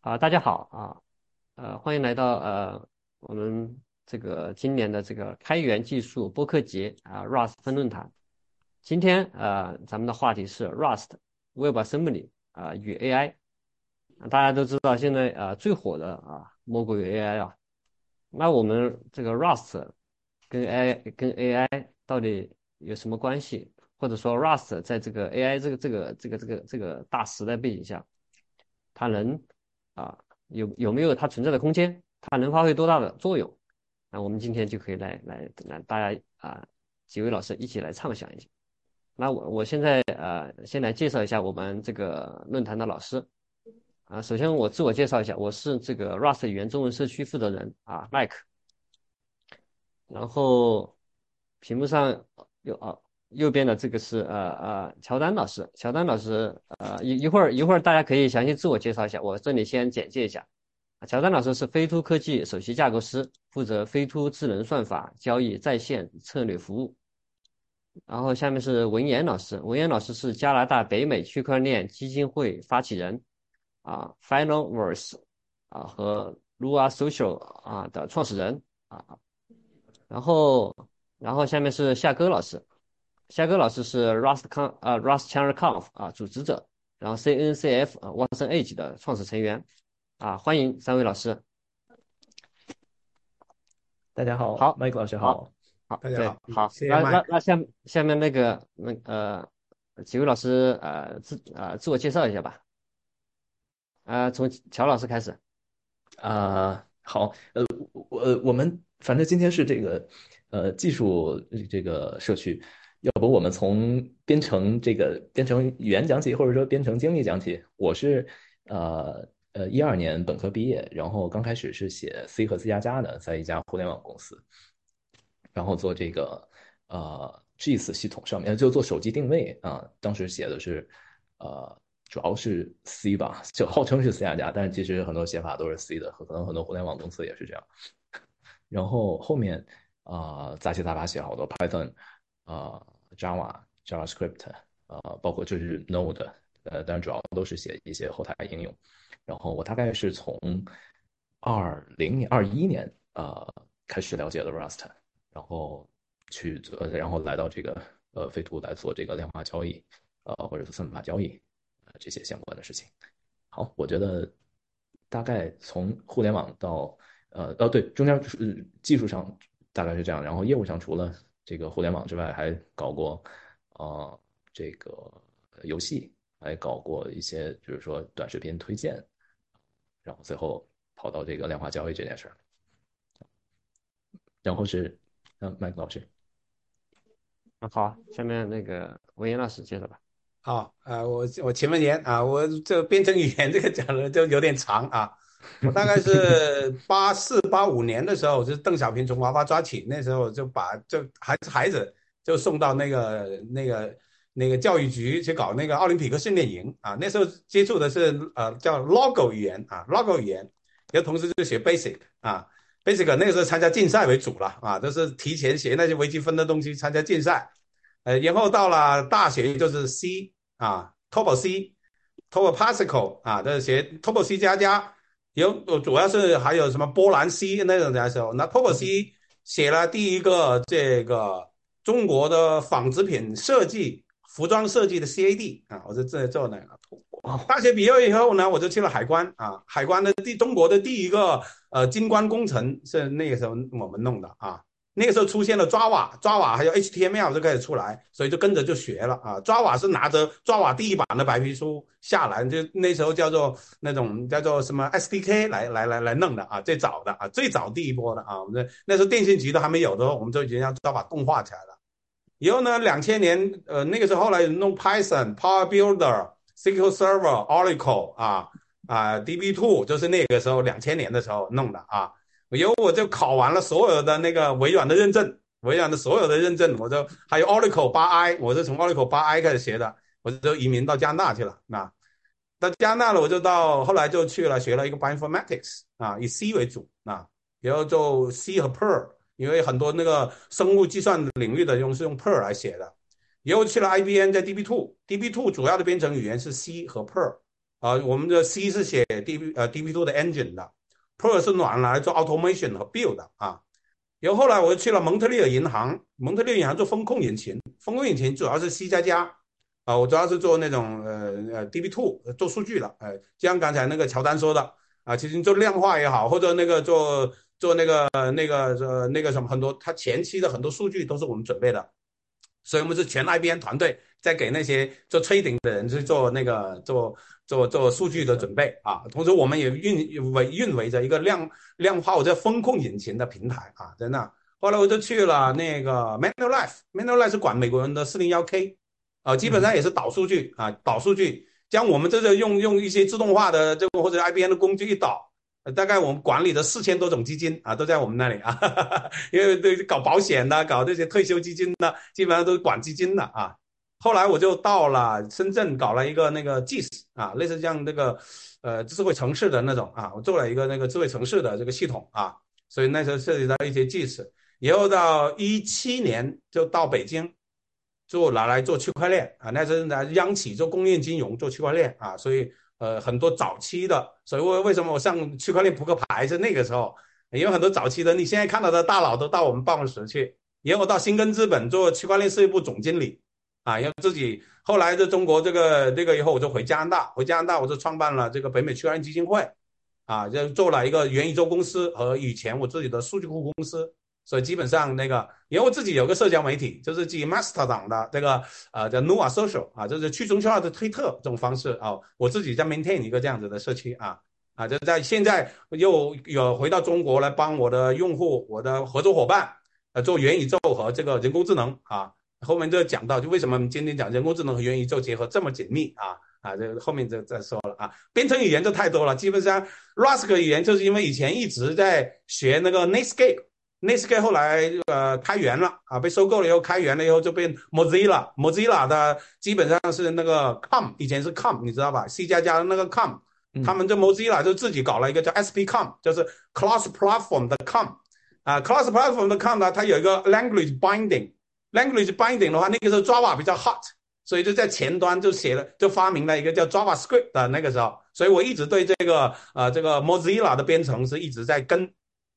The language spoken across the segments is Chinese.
啊，大家好啊，呃，欢迎来到呃我们这个今年的这个开源技术播客节啊，Rust 分论坛。今天呃，咱们的话题是 Rust WebAssembly 啊与 AI。大家都知道现在啊最火的啊莫过于 AI 啊。那我们这个 Rust 跟 AI 跟 AI 到底有什么关系？或者说 Rust 在这个 AI 这个这个这个这个这个大时代背景下，它能啊，有有没有它存在的空间？它能发挥多大的作用？那我们今天就可以来来来，大家啊，几位老师一起来畅想一下。那我我现在呃，先来介绍一下我们这个论坛的老师啊。首先我自我介绍一下，我是这个 Rust 语言中文社区负责人啊，Mike。然后屏幕上有啊。右边的这个是呃呃乔丹老师，乔丹老师呃一一会儿一会儿大家可以详细自我介绍一下，我这里先简介一下。乔丹老师是飞图科技首席架构师，负责飞图智能算法交易在线策略服务。然后下面是文言老师，文言老师是加拿大北美区块链基金会发起人啊，Finalverse 啊和 Lua Social 啊的创始人啊。然后然后下面是夏哥老师。夏哥老师是 Rust Con 啊 Rust Channel Conf 啊组织者，然后 CNCF 啊 Watson Edge 的创始成员啊，欢迎三位老师。大家好，好，Mike 老师好，好，大家好，好，那那那下下面那个那呃几位老师呃自呃自我介绍一下吧，呃从乔老师开始。啊，好，呃我我们反正今天是这个呃技术这个社区。要不我们从编程这个编程语言讲起，或者说编程经历讲起。我是呃呃一二年本科毕业，然后刚开始是写 C 和 C 加加的，在一家互联网公司，然后做这个呃 GIS 系统上面就做手机定位啊。当时写的是呃主要是 C 吧，就号称是 C 加加，但是其实很多写法都是 C 的，可能很多互联网公司也是这样。然后后面啊杂七杂八写好多 Python。呃，Java、JavaScript，呃，包括就是 Node，呃，当然主要都是写一些后台应用。然后我大概是从二零年、二一年呃开始了解了 Rust，然后去做，然后来到这个呃飞图来做这个量化交易，呃，或者是算法交易，呃，这些相关的事情。好，我觉得大概从互联网到呃，哦对，中间是技术上大概是这样，然后业务上除了这个互联网之外，还搞过，呃，这个游戏，还搞过一些，就是说短视频推荐，然后最后跑到这个量化交易这件事儿。然后是，嗯，麦克老师。那，好，下面那个文言老师接着吧。好，呃，我我前面言啊，我这编程语言这个讲的就有点长啊。我大概是八四八五年的时候，就是邓小平从娃娃抓起，那时候就把就孩子孩子就送到那个那个那个教育局去搞那个奥林匹克训练营啊。那时候接触的是呃叫 Logo 语言啊，Logo 语言，然后同时就学 Basic 啊，Basic 那个时候参加竞赛为主了啊，都是提前学那些微积分的东西参加竞赛。呃，然后到了大学就是 C 啊，TOPC，TOP Pascal 啊，都是学 Turbo C 加加。有，主要是还有什么波兰 C 那种的时候，那 Turbo C 写了第一个这个中国的纺织品设计、服装设计的 CAD 啊，我是这做那个。大学毕业以后呢，我就去了海关啊，海关的第中国的第一个呃金关工程是那个时候我们弄的啊。那个时候出现了 Java，Java 还有 HTML 就开始出来，所以就跟着就学了啊。Java 是拿着 Java 第一版的白皮书下来，就那时候叫做那种叫做什么 SDK 来来来来弄的啊，最早的啊，最早第一波的啊。我们那时候电信局都还没有的时候，我们就已经要 Java 动画起来了。以后呢，两千年呃那个时候后来弄 Python、Power Builder、SQL Server、Oracle 啊啊 DB2，就是那个时候两千年的时候弄的啊。然后我就考完了所有的那个微软的认证，微软的所有的认证，我就还有 Oracle 八 I，我是从 Oracle 八 I 开始学的，我就移民到加拿大去了。那到加拿大了，我就到后来就去了学了一个 Bioinformatics 啊，以 C 为主啊，然后就 C 和 Perl，因为很多那个生物计算领域的用是用 Perl 来写的。以后去了 IBM，在 DB2，DB2 主要的编程语言是 C 和 Perl 啊，我们的 C 是写 DB 呃 DB2 的 engine 的 Pro 是拿来做 automation 和 build 的啊。然后后来我又去了蒙特利尔银行，蒙特利尔银行做风控引擎，风控引擎主要是 C 加加啊，我主要是做那种呃呃 DB2 做数据的，呃，就像刚才那个乔丹说的啊，其实做量化也好，或者那个做做那个那个呃那个什么很多，它前期的很多数据都是我们准备的，所以我们是全 IBM 团队在给那些做 trading 的人去做那个做。做做数据的准备啊，同时我们也运维运维着一个量量化或者风控引擎的平台啊，在那。后来我就去了那个 Manulife，Manulife 是管美国人的四零幺 K，啊，基本上也是导数据啊，导数据，将我们这个用用一些自动化的这个或者 IBM 的工具一导，大概我们管理的四千多种基金啊，都在我们那里啊，因为对搞保险的，搞这些退休基金的，基本上都是管基金的啊。后来我就到了深圳，搞了一个那个 GIS 啊，类似像那个呃智慧城市的那种啊，我做了一个那个智慧城市的这个系统啊，所以那时候涉及到一些 GIS，以后到一七年就到北京做拿来做区块链啊，那时候呢央企做工业金融做区块链啊，所以呃很多早期的，所以为为什么我上区块链扑克牌是那个时候，因为很多早期的你现在看到的大佬都到我们办公室去，然后我到新根资本做区块链事业部总经理。啊，要自己后来在中国这个这个以后，我就回加拿大，回加拿大我就创办了这个北美区块链基金会，啊，就做了一个元宇宙公司和以前我自己的数据库公司，所以基本上那个，因为我自己有个社交媒体，就是基于 Master 党的这个呃叫 Nua Social 啊，就是去中心化的推特这种方式啊，我自己在 maintain 一个这样子的社区啊啊，就在现在又有回到中国来帮我的用户、我的合作伙伴呃做元宇宙和这个人工智能啊。后面就讲到，就为什么我们今天讲人工智能和元宇宙结合这么紧密啊啊，这后面就再说了啊。编程语言就太多了，基本上 Rust 语言就是因为以前一直在学那个 Netscape，Netscape 后来呃开源了啊，被收购了以后开源了以后就变 Mozilla，Mozilla 的基本上是那个 Com，以前是 Com，你知道吧？C 加加的那个 Com，他们这 Mozilla 就自己搞了一个叫 SPCom，就是 Cross Platform 的 Com，啊，Cross Platform 的 Com 呢，它有一个 Language Binding。Language binding 的话，那个时候 Java 比较 hot，所以就在前端就写了，就发明了一个叫 JavaScript 的那个时候，所以我一直对这个呃这个 Mozilla 的编程是一直在跟，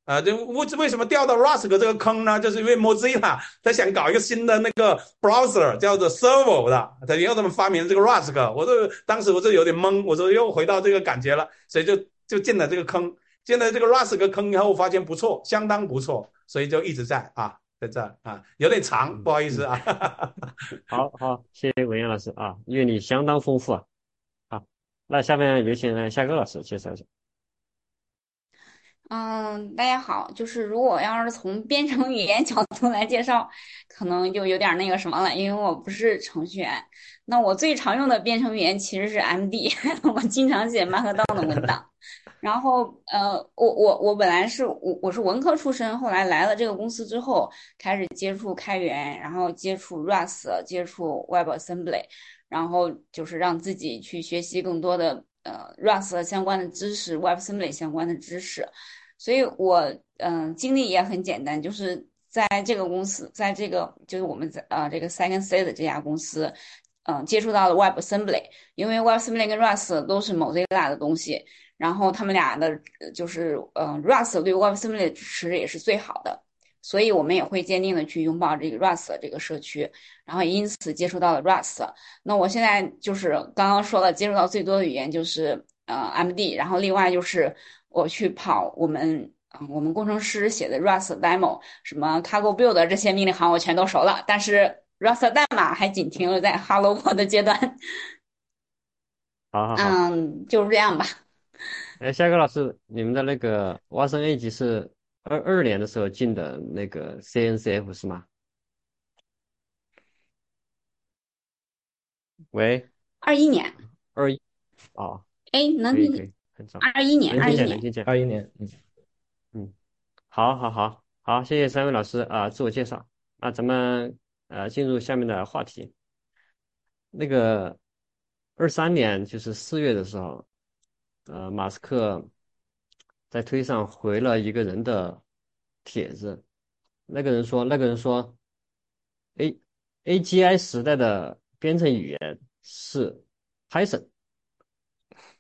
呃，就为为什么掉到 Rust 这个坑呢？就是因为 Mozilla 他想搞一个新的那个 browser 叫做 Servo 的，他又这么发明这个 Rust，我就当时我就有点懵，我说又回到这个感觉了，所以就就进了这个坑，进了这个 Rust 坑以后，发现不错，相当不错，所以就一直在啊。在这啊，有点长，不好意思啊。好好，谢谢文彦老师啊，阅历相当丰富啊。好，那下面有请夏哥老师介绍一下。嗯，大家好，就是如果要是从编程语言角度来介绍，可能就有点那个什么了，因为我不是程序员。那我最常用的编程语言其实是 MD，我经常写曼克 n 的文档。然后，呃，我我我本来是我我是文科出身，后来来了这个公司之后，开始接触开源，然后接触 Rust，接触 WebAssembly，然后就是让自己去学习更多的呃 Rust 相关的知识，WebAssembly 相关的知识。所以我嗯经历也很简单，就是在这个公司，在这个就是我们在呃这个 Second C 的这家公司，嗯接触到了 WebAssembly，因为 WebAssembly 跟 Rust 都是 Mozilla 的东西。然后他们俩的，就是嗯，Rust 对 WebAssembly 的支持也是最好的，所以我们也会坚定的去拥抱这个 Rust 这个社区，然后因此接触到了 Rust。那我现在就是刚刚说了，接触到最多的语言就是呃 MD，然后另外就是我去跑我们嗯我们工程师写的 Rust demo，什么 Cargo Build 这些命令行我全都熟了，但是 Rust 代码还仅停留在 Hello World 阶段。好好好，嗯，就是这样吧。哎，夏哥老师，你们的那个蛙声 A 级是二二年的时候进的那个 CNCF 是吗？喂，二一年，二一，哦，哎，能可以可以，很早，二一年，二一能听见，年能，听见，二一年，嗯嗯，好，好，好，好，谢谢三位老师啊，自我介绍，那咱们呃进入下面的话题。那个二三年就是四月的时候。呃，马斯克在推上回了一个人的帖子，那个人说，那个人说，A A G I 时代的编程语言是 Python，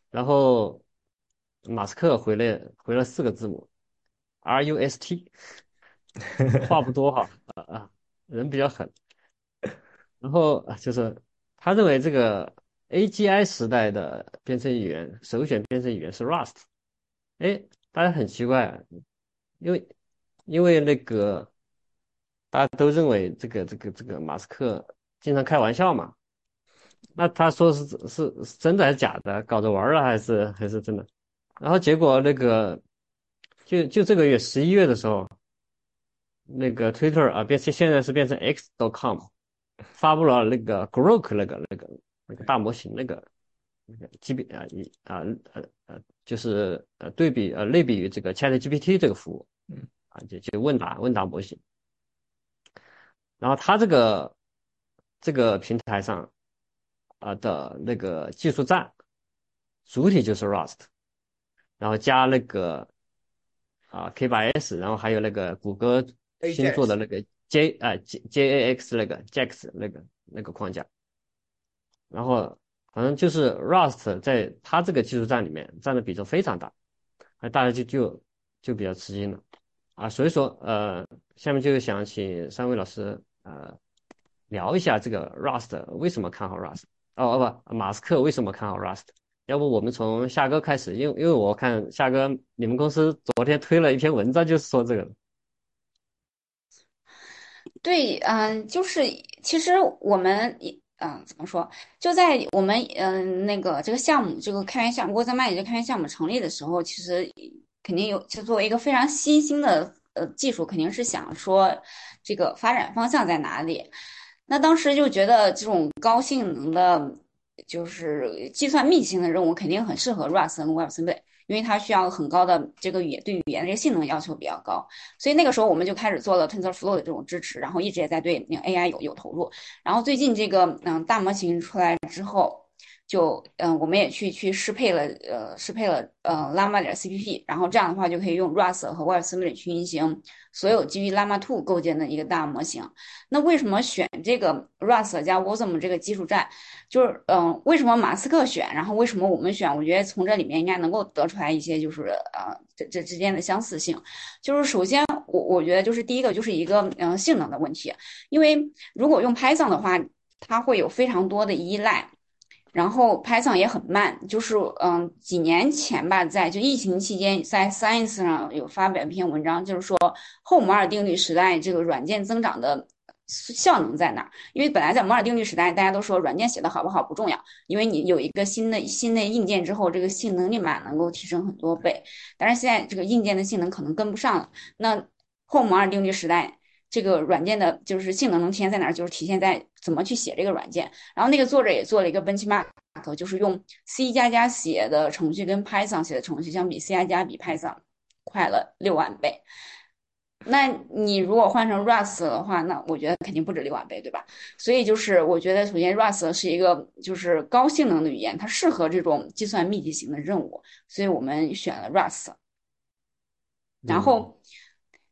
然后马斯克回了回了四个字母，R U S T，话不多哈，啊啊，人比较狠。然后，就是他认为这个 AGI 时代的编程语言首选编程语言是 Rust。哎，大家很奇怪，因为因为那个大家都认为这个这个这个马斯克经常开玩笑嘛。那他说是是是真的还是假的？搞着玩了还是还是真的？然后结果那个就就这个月十一月的时候，那个 Twitter 啊变现现在是变成 X.com，发布了那个 Grok 那个那个那个大模型那个那个 G B 啊一啊呃呃就是呃对比呃类比于这个 Chat GPT 这个服务，嗯啊就就问答问答模型，然后它这个这个平台上。啊的那个技术栈，主体就是 Rust，然后加那个啊 K 八 S，然后还有那个谷歌新做的那个 J 啊 J JAX 那个 JAX 那个那个框架，然后反正就是 Rust 在它这个技术栈里面占的比重非常大，那大家就就就比较吃惊了啊，所以说呃下面就想请三位老师呃聊一下这个 Rust 为什么看好 Rust。哦哦不，马斯克为什么看好 Rust？要不我们从夏哥开始，因为因为我看夏哥你们公司昨天推了一篇文章，就是说这个。对，嗯，就是其实我们，嗯，怎么说？就在我们，嗯，那个这个项目，这个开源项目，沃泽曼也就开源项目成立的时候，其实肯定有，就作为一个非常新兴的呃技术，肯定是想说这个发展方向在哪里。那当时就觉得这种高性能的，就是计算密集型的任务，肯定很适合 Rust 和 WebAssembly，因为它需要很高的这个语言对语言的这个性能要求比较高。所以那个时候我们就开始做了 TensorFlow 的这种支持，然后一直也在对那个 AI 有有投入。然后最近这个嗯大模型出来之后。就嗯，我们也去去适配了，呃，适配了呃 Llama 点 CPP，然后这样的话就可以用 Rust 和 WebAssembly 去运行所有基于 Llama 2构建的一个大模型。那为什么选这个 Rust 加 Wasm 这个基础栈？就是嗯，为什么马斯克选，然后为什么我们选？我觉得从这里面应该能够得出来一些，就是呃，这这之间的相似性。就是首先，我我觉得就是第一个就是一个嗯性能的问题，因为如果用 Python 的话，它会有非常多的依赖。然后 Python 也很慢，就是嗯，几年前吧，在就疫情期间，在 Science 上有发表一篇文章，就是说后摩尔定律时代这个软件增长的效能在哪儿？因为本来在摩尔定律时代，大家都说软件写的好不好不重要，因为你有一个新的新的硬件之后，这个性能立马能够提升很多倍。但是现在这个硬件的性能可能跟不上了。那后摩尔定律时代。这个软件的就是性能能体现在哪儿？就是体现在怎么去写这个软件。然后那个作者也做了一个 benchmark，就是用 C 加加写的程序跟 Python 写的程序相比，C 加加比 Python 快了六万倍。那你如果换成 Rust 的话，那我觉得肯定不止六万倍，对吧？所以就是我觉得，首先 Rust 是一个就是高性能的语言，它适合这种计算密集型的任务，所以我们选了 Rust。然后。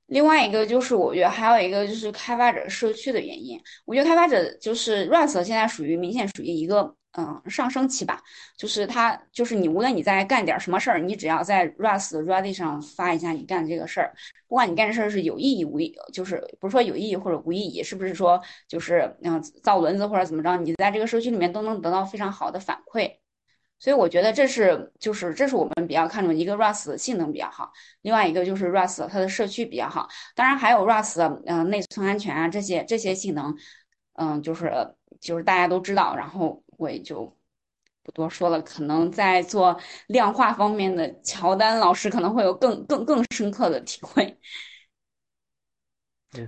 另外一个就是，我觉得还有一个就是开发者社区的原因。我觉得开发者就是 Rust 现在属于明显属于一个嗯上升期吧，就是它就是你无论你在干点什么事儿，你只要在 Rust Ready 上发一下你干这个事儿，不管你干这事儿是有意义无意，就是不是说有意义或者无意义，是不是说就是嗯造轮子或者怎么着，你在这个社区里面都能得到非常好的反馈。所以我觉得这是就是这是我们比较看重一个 Rust 性能比较好，另外一个就是 Rust 它的社区比较好，当然还有 Rust 嗯内存安全啊这些这些性能，嗯就是就是大家都知道，然后我也就不多说了。可能在做量化方面的乔丹老师可能会有更更更深刻的体会。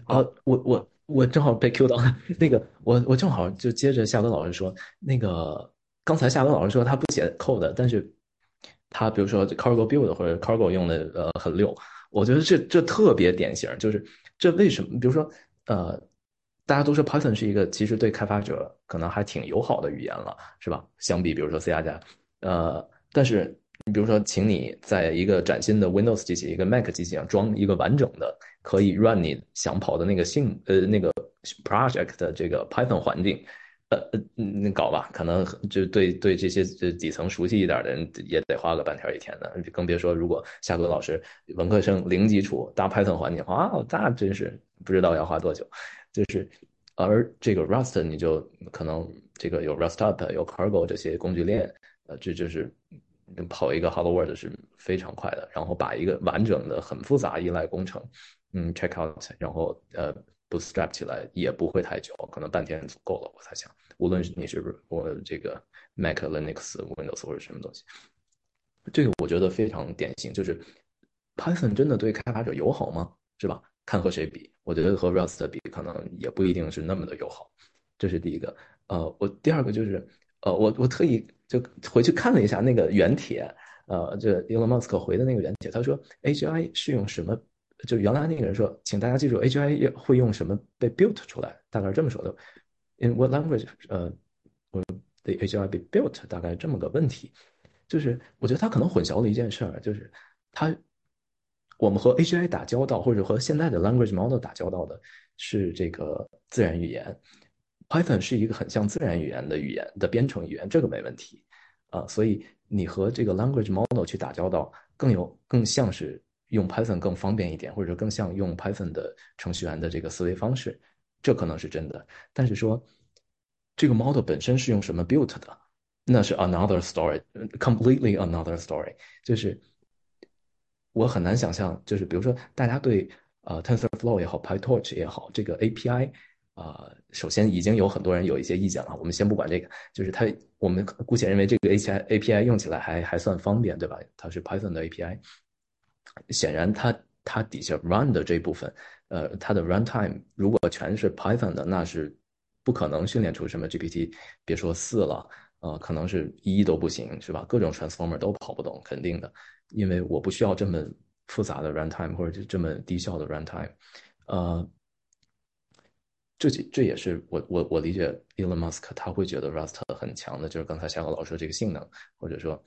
啊，我我我正好被 Q 到 那个，我我正好就接着夏哥老师说那个。刚才夏文老师说他不写 code，但是他比如说 cargo build 或者 cargo 用的呃很溜，我觉得这这特别典型，就是这为什么？比如说呃，大家都说 Python 是一个其实对开发者可能还挺友好的语言了，是吧？相比比如说 C 加加，呃，但是你比如说，请你在一个崭新的 Windows 机器、一个 Mac 机器上装一个完整的可以 run 你想跑的那个性呃那个 project 的这个 Python 环境。呃呃嗯搞吧，可能就对对这些这底层熟悉一点的人也得花个半天一天的，更别说如果夏哥老师文科生零基础大 Python 环境啊，那真是不知道要花多久。就是而这个 Rust 你就可能这个有 Rust Up 有 Cargo 这些工具链，呃，这就是跑一个 Hello World 是非常快的，然后把一个完整的很复杂依赖工程，嗯，check out，然后呃。不 strap 起来也不会太久，可能半天足够了。我才想，无论是你是不是我这个 Mac、Linux、Windows 或者什么东西，这个我觉得非常典型。就是 Python 真的对开发者友好吗？是吧？看和谁比，我觉得和 Rust 比，可能也不一定是那么的友好。这是第一个。呃，我第二个就是，呃，我我特意就回去看了一下那个原帖，呃，就 Elon Musk 回的那个原帖，他说 AI 是用什么？就原来那个人说，请大家记住，AI 会用什么被 built 出来，大概是这么说的。In what language？呃，the AGI be built？大概这么个问题。就是我觉得他可能混淆了一件事儿，就是他我们和 AGI 打交道，或者和现在的 language model 打交道的是这个自然语言。Python 是一个很像自然语言的语言的编程语言，这个没问题啊。所以你和这个 language model 去打交道，更有更像是。用 Python 更方便一点，或者更像用 Python 的程序员的这个思维方式，这可能是真的。但是说这个 model 本身是用什么 built 的，那是 another story，completely another story。就是我很难想象，就是比如说大家对呃 TensorFlow 也好，PyTorch 也好，这个 API 啊，首先已经有很多人有一些意见了。我们先不管这个，就是它，我们姑且认为这个 API API 用起来还还算方便，对吧？它是 Python 的 API。显然，它它底下 run 的这一部分，呃，它的 runtime 如果全是 Python 的，那是不可能训练出什么 GPT，别说四了，呃，可能是一都不行，是吧？各种 transformer 都跑不动，肯定的，因为我不需要这么复杂的 runtime 或者这么低效的 runtime，呃，这这也是我我我理解 Elon Musk 他会觉得 Rust 很强的，就是刚才夏河老师说这个性能，或者说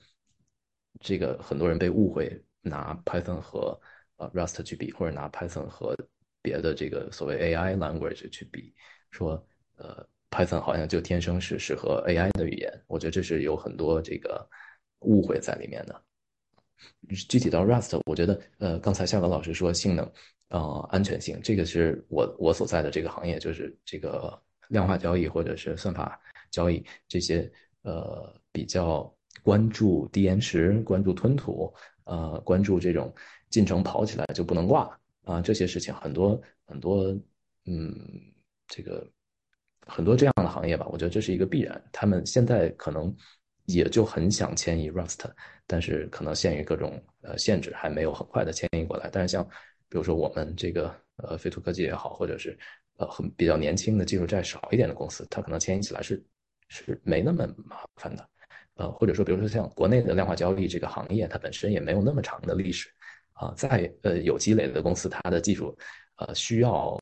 这个很多人被误会。拿 Python 和呃 Rust 去比，或者拿 Python 和别的这个所谓 AI language 去比，说呃 Python 好像就天生是适合 AI 的语言，我觉得这是有很多这个误会在里面的。具体到 Rust，我觉得呃刚才夏文老师说性能呃安全性，这个是我我所在的这个行业，就是这个量化交易或者是算法交易这些呃比较关注低延时、关注吞吐。呃，关注这种进程跑起来就不能挂啊，这些事情很多很多，嗯，这个很多这样的行业吧，我觉得这是一个必然。他们现在可能也就很想迁移 Rust，但是可能限于各种呃限制，还没有很快的迁移过来。但是像比如说我们这个呃飞图科技也好，或者是呃很比较年轻的技术债少一点的公司，它可能迁移起来是是没那么麻烦的。呃，或者说，比如说像国内的量化交易这个行业，它本身也没有那么长的历史，啊，在呃有积累的公司，它的技术，呃，需要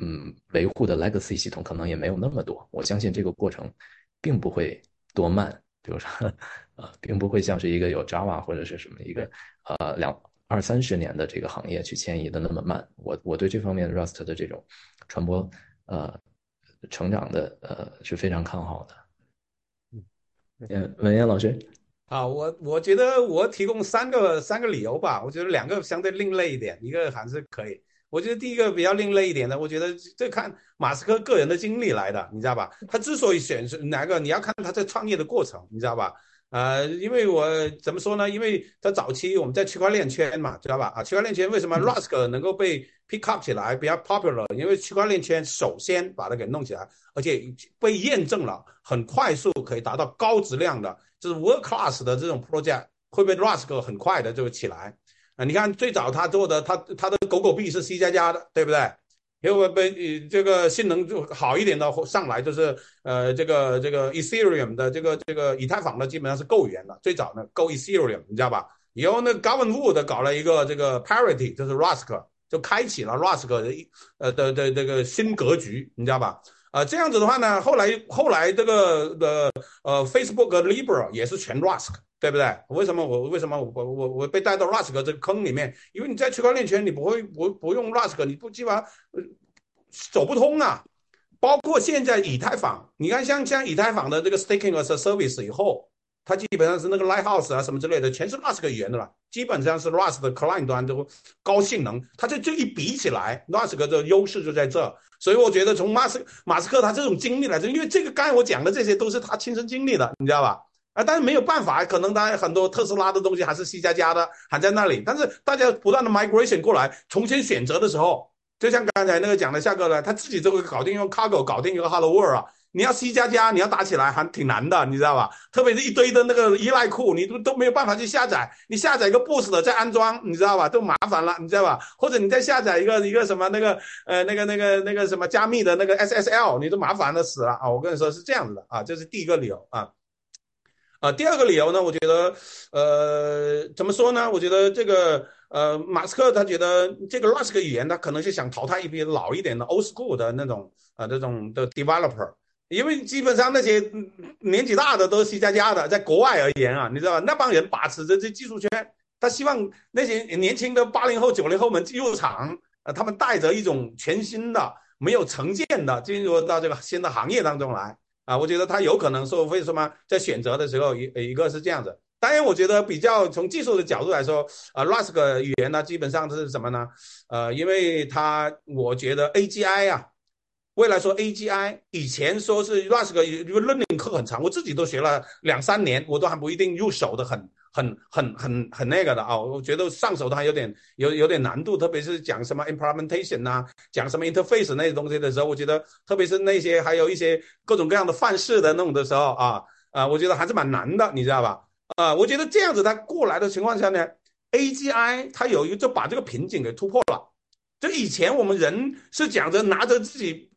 嗯维护的 legacy 系统可能也没有那么多。我相信这个过程并不会多慢，比如说，呃，并不会像是一个有 Java 或者是什么一个呃两二三十年的这个行业去迁移的那么慢。我我对这方面 Rust 的这种传播呃成长的呃是非常看好的。嗯，文彦老师，啊，我我觉得我提供三个三个理由吧，我觉得两个相对另类一点，一个还是可以。我觉得第一个比较另类一点的，我觉得这看马斯克个人的经历来的，你知道吧？他之所以选哪个，你要看他在创业的过程，你知道吧？呃，因为我怎么说呢？因为在早期我们在区块链圈嘛，知道吧？啊，区块链圈为什么 Rust 能够被 pick up 起来比较 popular？因为区块链圈首先把它给弄起来，而且被验证了，很快速可以达到高质量的，就是 world class 的这种 project 会被 Rust 很快的就起来。啊，你看最早他做的，他他的狗狗币是 C 加加的，对不对？因为被这个性能就好一点的上来，就是呃这个这个 Ethereum 的这个这个以太坊的基本上是够源的，最早呢够 Ethereum 你知道吧？以后那 Gavin Wood 搞了一个这个 Parity，就是 Rask 就开启了 Rask 的一呃的的这个新格局，你知道吧？啊这样子的话呢，后来后来这个的呃 Facebook Libra 也是全 Rask。对不对？为什么我为什么我我我被带到 RUSK 这个坑里面？因为你在区块链圈，你不会不不用 RUSK 你不基本上走不通啊。包括现在以太坊，你看像像以太坊的这个 staking as a service 以后，它基本上是那个 Lighthouse 啊什么之类的，全是 Rust 语言的了，基本上是 Rust 的 client 端都高性能，它就就一比起来，Rust 的优势就在这。所以我觉得从马斯马斯克他这种经历来说，因为这个刚才我讲的这些都是他亲身经历的，你知道吧？啊，但是没有办法，可能他很多特斯拉的东西还是 C 加加的还在那里，但是大家不断的 migration 过来，重新选择的时候，就像刚才那个讲的，下个呢，他自己就会搞定用 Cargo 搞定一个 Hello World。你要 C 加加，你要打起来还挺难的，你知道吧？特别是一堆的那个依赖库，你都都没有办法去下载。你下载一个 Boost 的再安装，你知道吧？都麻烦了，你知道吧？或者你再下载一个一个什么那个呃那个那个那个什么加密的那个 SSL，你都麻烦的死了啊！我跟你说是这样子的啊，这是第一个理由啊。啊，第二个理由呢，我觉得呃怎么说呢？我觉得这个呃马斯克他觉得这个 Rust 语言他可能是想淘汰一批老一点的 Old School 的那种啊这种的 Developer。因为基本上那些年纪大的都是 C 加加的，在国外而言啊，你知道吧？那帮人把持着这技术圈，他希望那些年轻的八零后、九零后们入场，呃，他们带着一种全新的、没有成见的进入到这个新的行业当中来啊。我觉得他有可能说，为什么在选择的时候，一一个是这样子。当然，我觉得比较从技术的角度来说，啊，Rust 语言呢，基本上是什么呢？呃，因为它，我觉得 AGI 啊。未来说 AGI，以前说是 Rust 一个 learning 课很长，我自己都学了两三年，我都还不一定入手的很很很很很那个的啊，我觉得上手的还有点有有点难度，特别是讲什么 implementation 呐，讲什么 interface 那些东西的时候，我觉得特别是那些还有一些各种各样的范式的那种的时候啊啊，我觉得还是蛮难的，你知道吧？啊，我觉得这样子它过来的情况下呢，AGI 它有一就把这个瓶颈给突破了，就以前我们人是讲着拿着自己。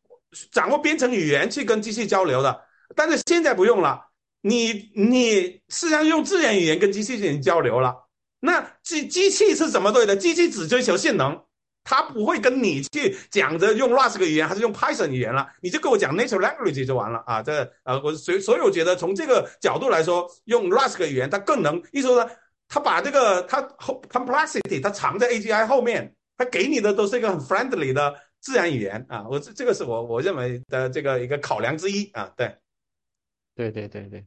掌握编程语言去跟机器交流的，但是现在不用了。你你实际上用自然语言跟机器进行交流了。那机机器是怎么对的？机器只追求性能，它不会跟你去讲着用 Rust 语言还是用 Python 语言了。你就跟我讲 Natural Language 就完了啊！这呃，我所所以我觉得从这个角度来说，用 Rust 语言它更能，意思说它把这个它后 complexity 它藏在 AGI 后面，它给你的都是一个很 friendly 的。自然语言啊，我这这个是我我认为的这个一个考量之一啊，对对对对对，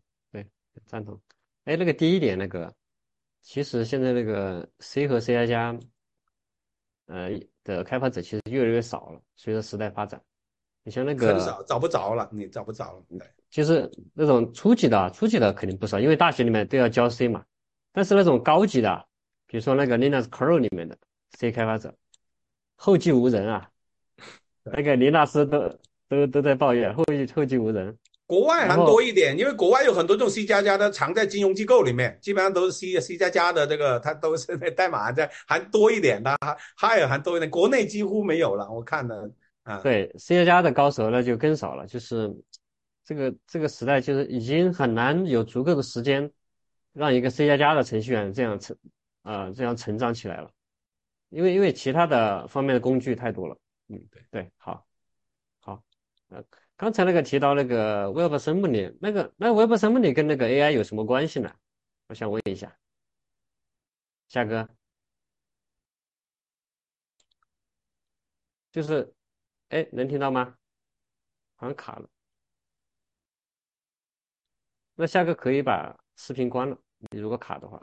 赞同。哎，那个第一点那个，其实现在那个 C 和 C 加加，呃的开发者其实越来越少了，随着时代发展。你像那个很少找不着了，你找不着了。对，其实那种初级的，初级的肯定不少，因为大学里面都要教 C 嘛。但是那种高级的，比如说那个 Linux Kernel 里面的 C 开发者，后继无人啊。那个林老师都都都在抱怨后继后继无人，国外还多一点，因为国外有很多这种 C 加加的藏在金融机构里面，基本上都是 C C 加加的这个，它都是那代码在还多一点，它还还还多一点，国内几乎没有了，我看的啊。对 C 加加的高手那就更少了，就是这个这个时代就是已经很难有足够的时间让一个 C 加加的程序员这样成啊这样成长起来了，因为因为其他的方面的工具太多了。嗯，对对，好，好，呃，刚才那个提到那个 Web 生物里，那个那 Web 生物里跟那个 AI 有什么关系呢？我想问一下，夏哥，就是，哎，能听到吗？好像卡了。那夏哥可以把视频关了，你如果卡的话，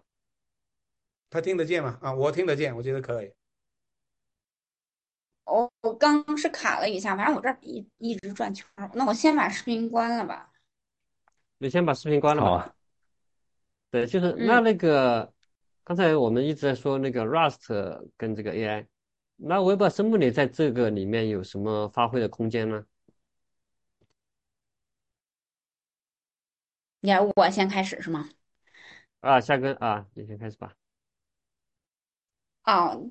他听得见吗？啊，我听得见，我觉得可以。我我刚是卡了一下，反正我这儿一一直转圈儿。那我先把视频关了吧。你先把视频关了吧。对，就是那那个，刚才我们一直在说那个 Rust 跟这个 AI，那 Web 生物里在这个里面有什么发挥的空间呢？你我先开始是吗？啊，夏哥啊，你先开始吧。哦。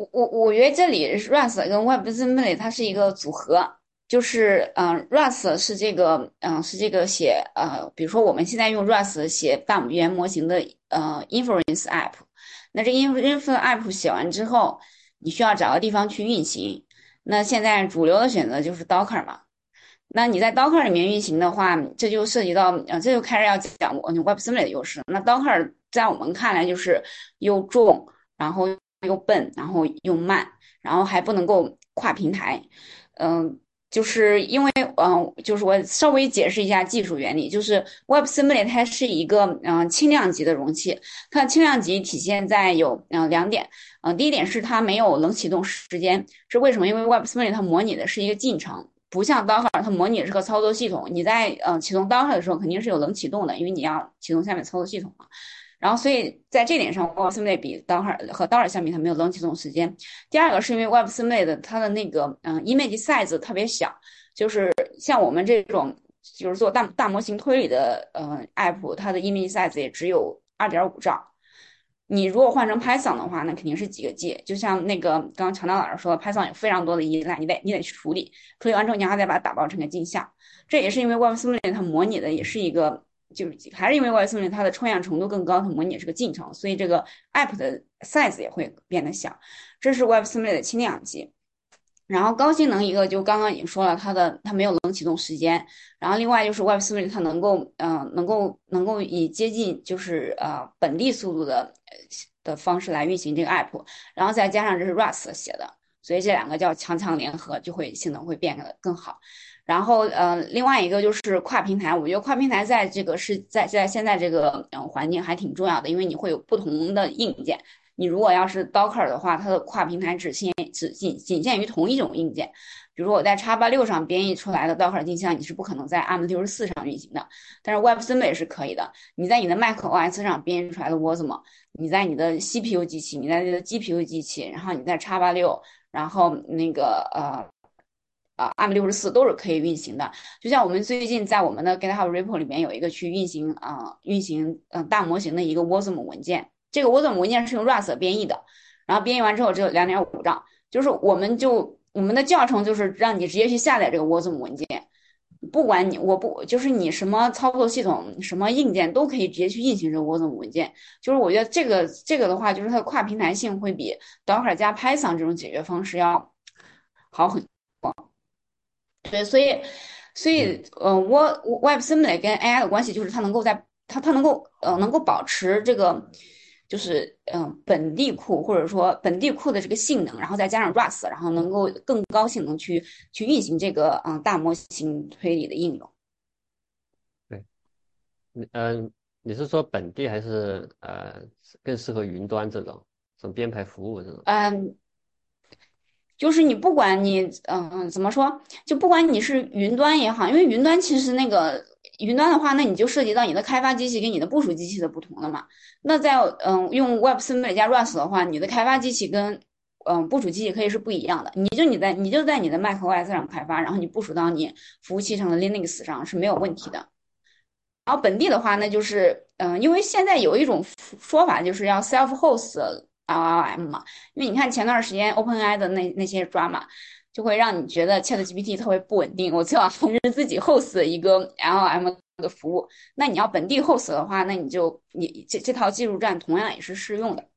我我我觉得这里 Rust 跟 WebAssembly 它是一个组合，就是嗯，Rust 是这个嗯是这个写呃，比如说我们现在用 Rust 写大语言模型的呃 Inference App，那这 Inference App 写完之后，你需要找个地方去运行。那现在主流的选择就是 Docker 嘛。那你在 Docker 里面运行的话，这就涉及到呃，这就开始要讲 WebAssembly 的优势。那 Docker 在我们看来就是又重，然后。又笨，然后又慢，然后还不能够跨平台，嗯，就是因为，嗯，就是我稍微解释一下技术原理，就是 WebAssembly 它是一个嗯轻量级的容器，它的轻量级体现在有嗯两点，嗯，第一点是它没有冷启动时间，是为什么？因为 WebAssembly 它模拟的是一个进程，不像 Docker 它模拟的是个操作系统，你在嗯启动 Docker 的时候肯定是有冷启动的，因为你要启动下面操作系统嘛。然后，所以在这点上，WebAssembly 比 Docker 和 Docker 相比，它没有冷启动时间。第二个是因为 WebAssembly 的它的那个嗯 image size 特别小，就是像我们这种就是做大大模型推理的呃 app，它的 image size 也只有二点五兆。你如果换成 Python 的话，那肯定是几个 G。就像那个刚刚强大老师说，Python 有非常多的依赖，你得你得去处理，处理完之后你还得把它打包成个镜像。这也是因为 WebAssembly 它模拟的也是一个。就是还是因为 Web 40它的抽象程度更高，它模拟是个进程，所以这个 app 的 size 也会变得小。这是 WebAssembly 的轻量级。然后高性能一个就刚刚已经说了，它的它没有冷启动时间。然后另外就是 WebAssembly 它能够嗯能够能够以接近就是呃本地速度的的方式来运行这个 app。然后再加上这是 Rust 写的，所以这两个叫强强联合，就会性能会变得更好。然后，呃，另外一个就是跨平台，我觉得跨平台在这个是在在现在这个嗯环境还挺重要的，因为你会有不同的硬件。你如果要是 Docker 的话，它的跨平台只限只仅仅限于同一种硬件。比如说我在叉八六上编译出来的 Docker 镜像，你是不可能在 ARM 六十四上运行的。但是 WebAssembly 是可以的。你在你的 macOS 上编译出来的 Wasm，你在你的 CPU 机器，你在你的 GPU 机器，然后你在叉八六，然后那个呃。啊，ARM 六十四都是可以运行的。就像我们最近在我们的 GitHub repo 里面有一个去运行啊，运行嗯大模型的一个 Wasm 文件。这个 Wasm 文件是用 Rust 编译的，然后编译完之后只有两点五兆。就是我们就我们的教程就是让你直接去下载这个 Wasm 文件，不管你我不就是你什么操作系统、什么硬件都可以直接去运行这个 Wasm 文件。就是我觉得这个这个的话，就是它的跨平台性会比 Docker 加 Python 这种解决方式要好很多。对，所以，所以，呃，我 WebAssembly 跟 AI 的关系就是它能够在它它能够呃能够保持这个就是嗯本地库或者说本地库的这个性能，然后再加上 Rust，然后能够更高性能去去运行这个嗯大模型推理的应用。对，嗯，你是说本地还是呃更适合云端这种这种编排服务这种？嗯。就是你不管你嗯怎么说，就不管你是云端也好，因为云端其实那个云端的话，那你就涉及到你的开发机器跟你的部署机器的不同了嘛。那在嗯用 WebAssembly 加 Rust 的话，你的开发机器跟嗯部署机器可以是不一样的。你就你在你就在你的 macOS 上开发，然后你部署到你服务器上的 Linux 上是没有问题的。然后本地的话，那就是嗯，因为现在有一种说法就是要 self host。L L M 嘛，因为你看前段时间 OpenAI 的那那些 drama，就会让你觉得 ChatGPT 特别不稳定。我最好还是自己 host 一个 L L M 的服务。那你要本地 host 的话，那你就你这这套技术栈同样也是适用的。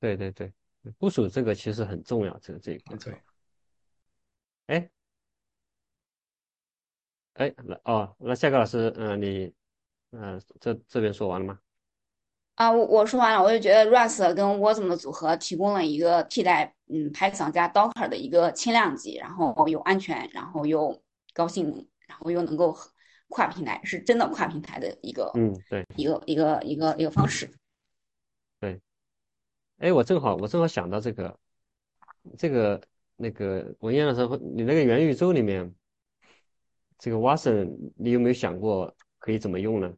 对对对，部署这个其实很重要，这个这一块。对。哎，哎，那哦，那夏哥老师，嗯，你，嗯，这这边说完了吗？啊，我我说完了，我就觉得 Rust 跟 Wasm 的组合提供了一个替代，嗯，Python 加 Docker 的一个轻量级，然后又安全，然后又高性能，然后又能够跨平台，是真的跨平台的一个，嗯，对，一个一个一个一个方式。对，哎，我正好我正好想到这个，这个那个文彦老师，你那个元宇宙里面，这个 Watson，你有没有想过可以怎么用呢？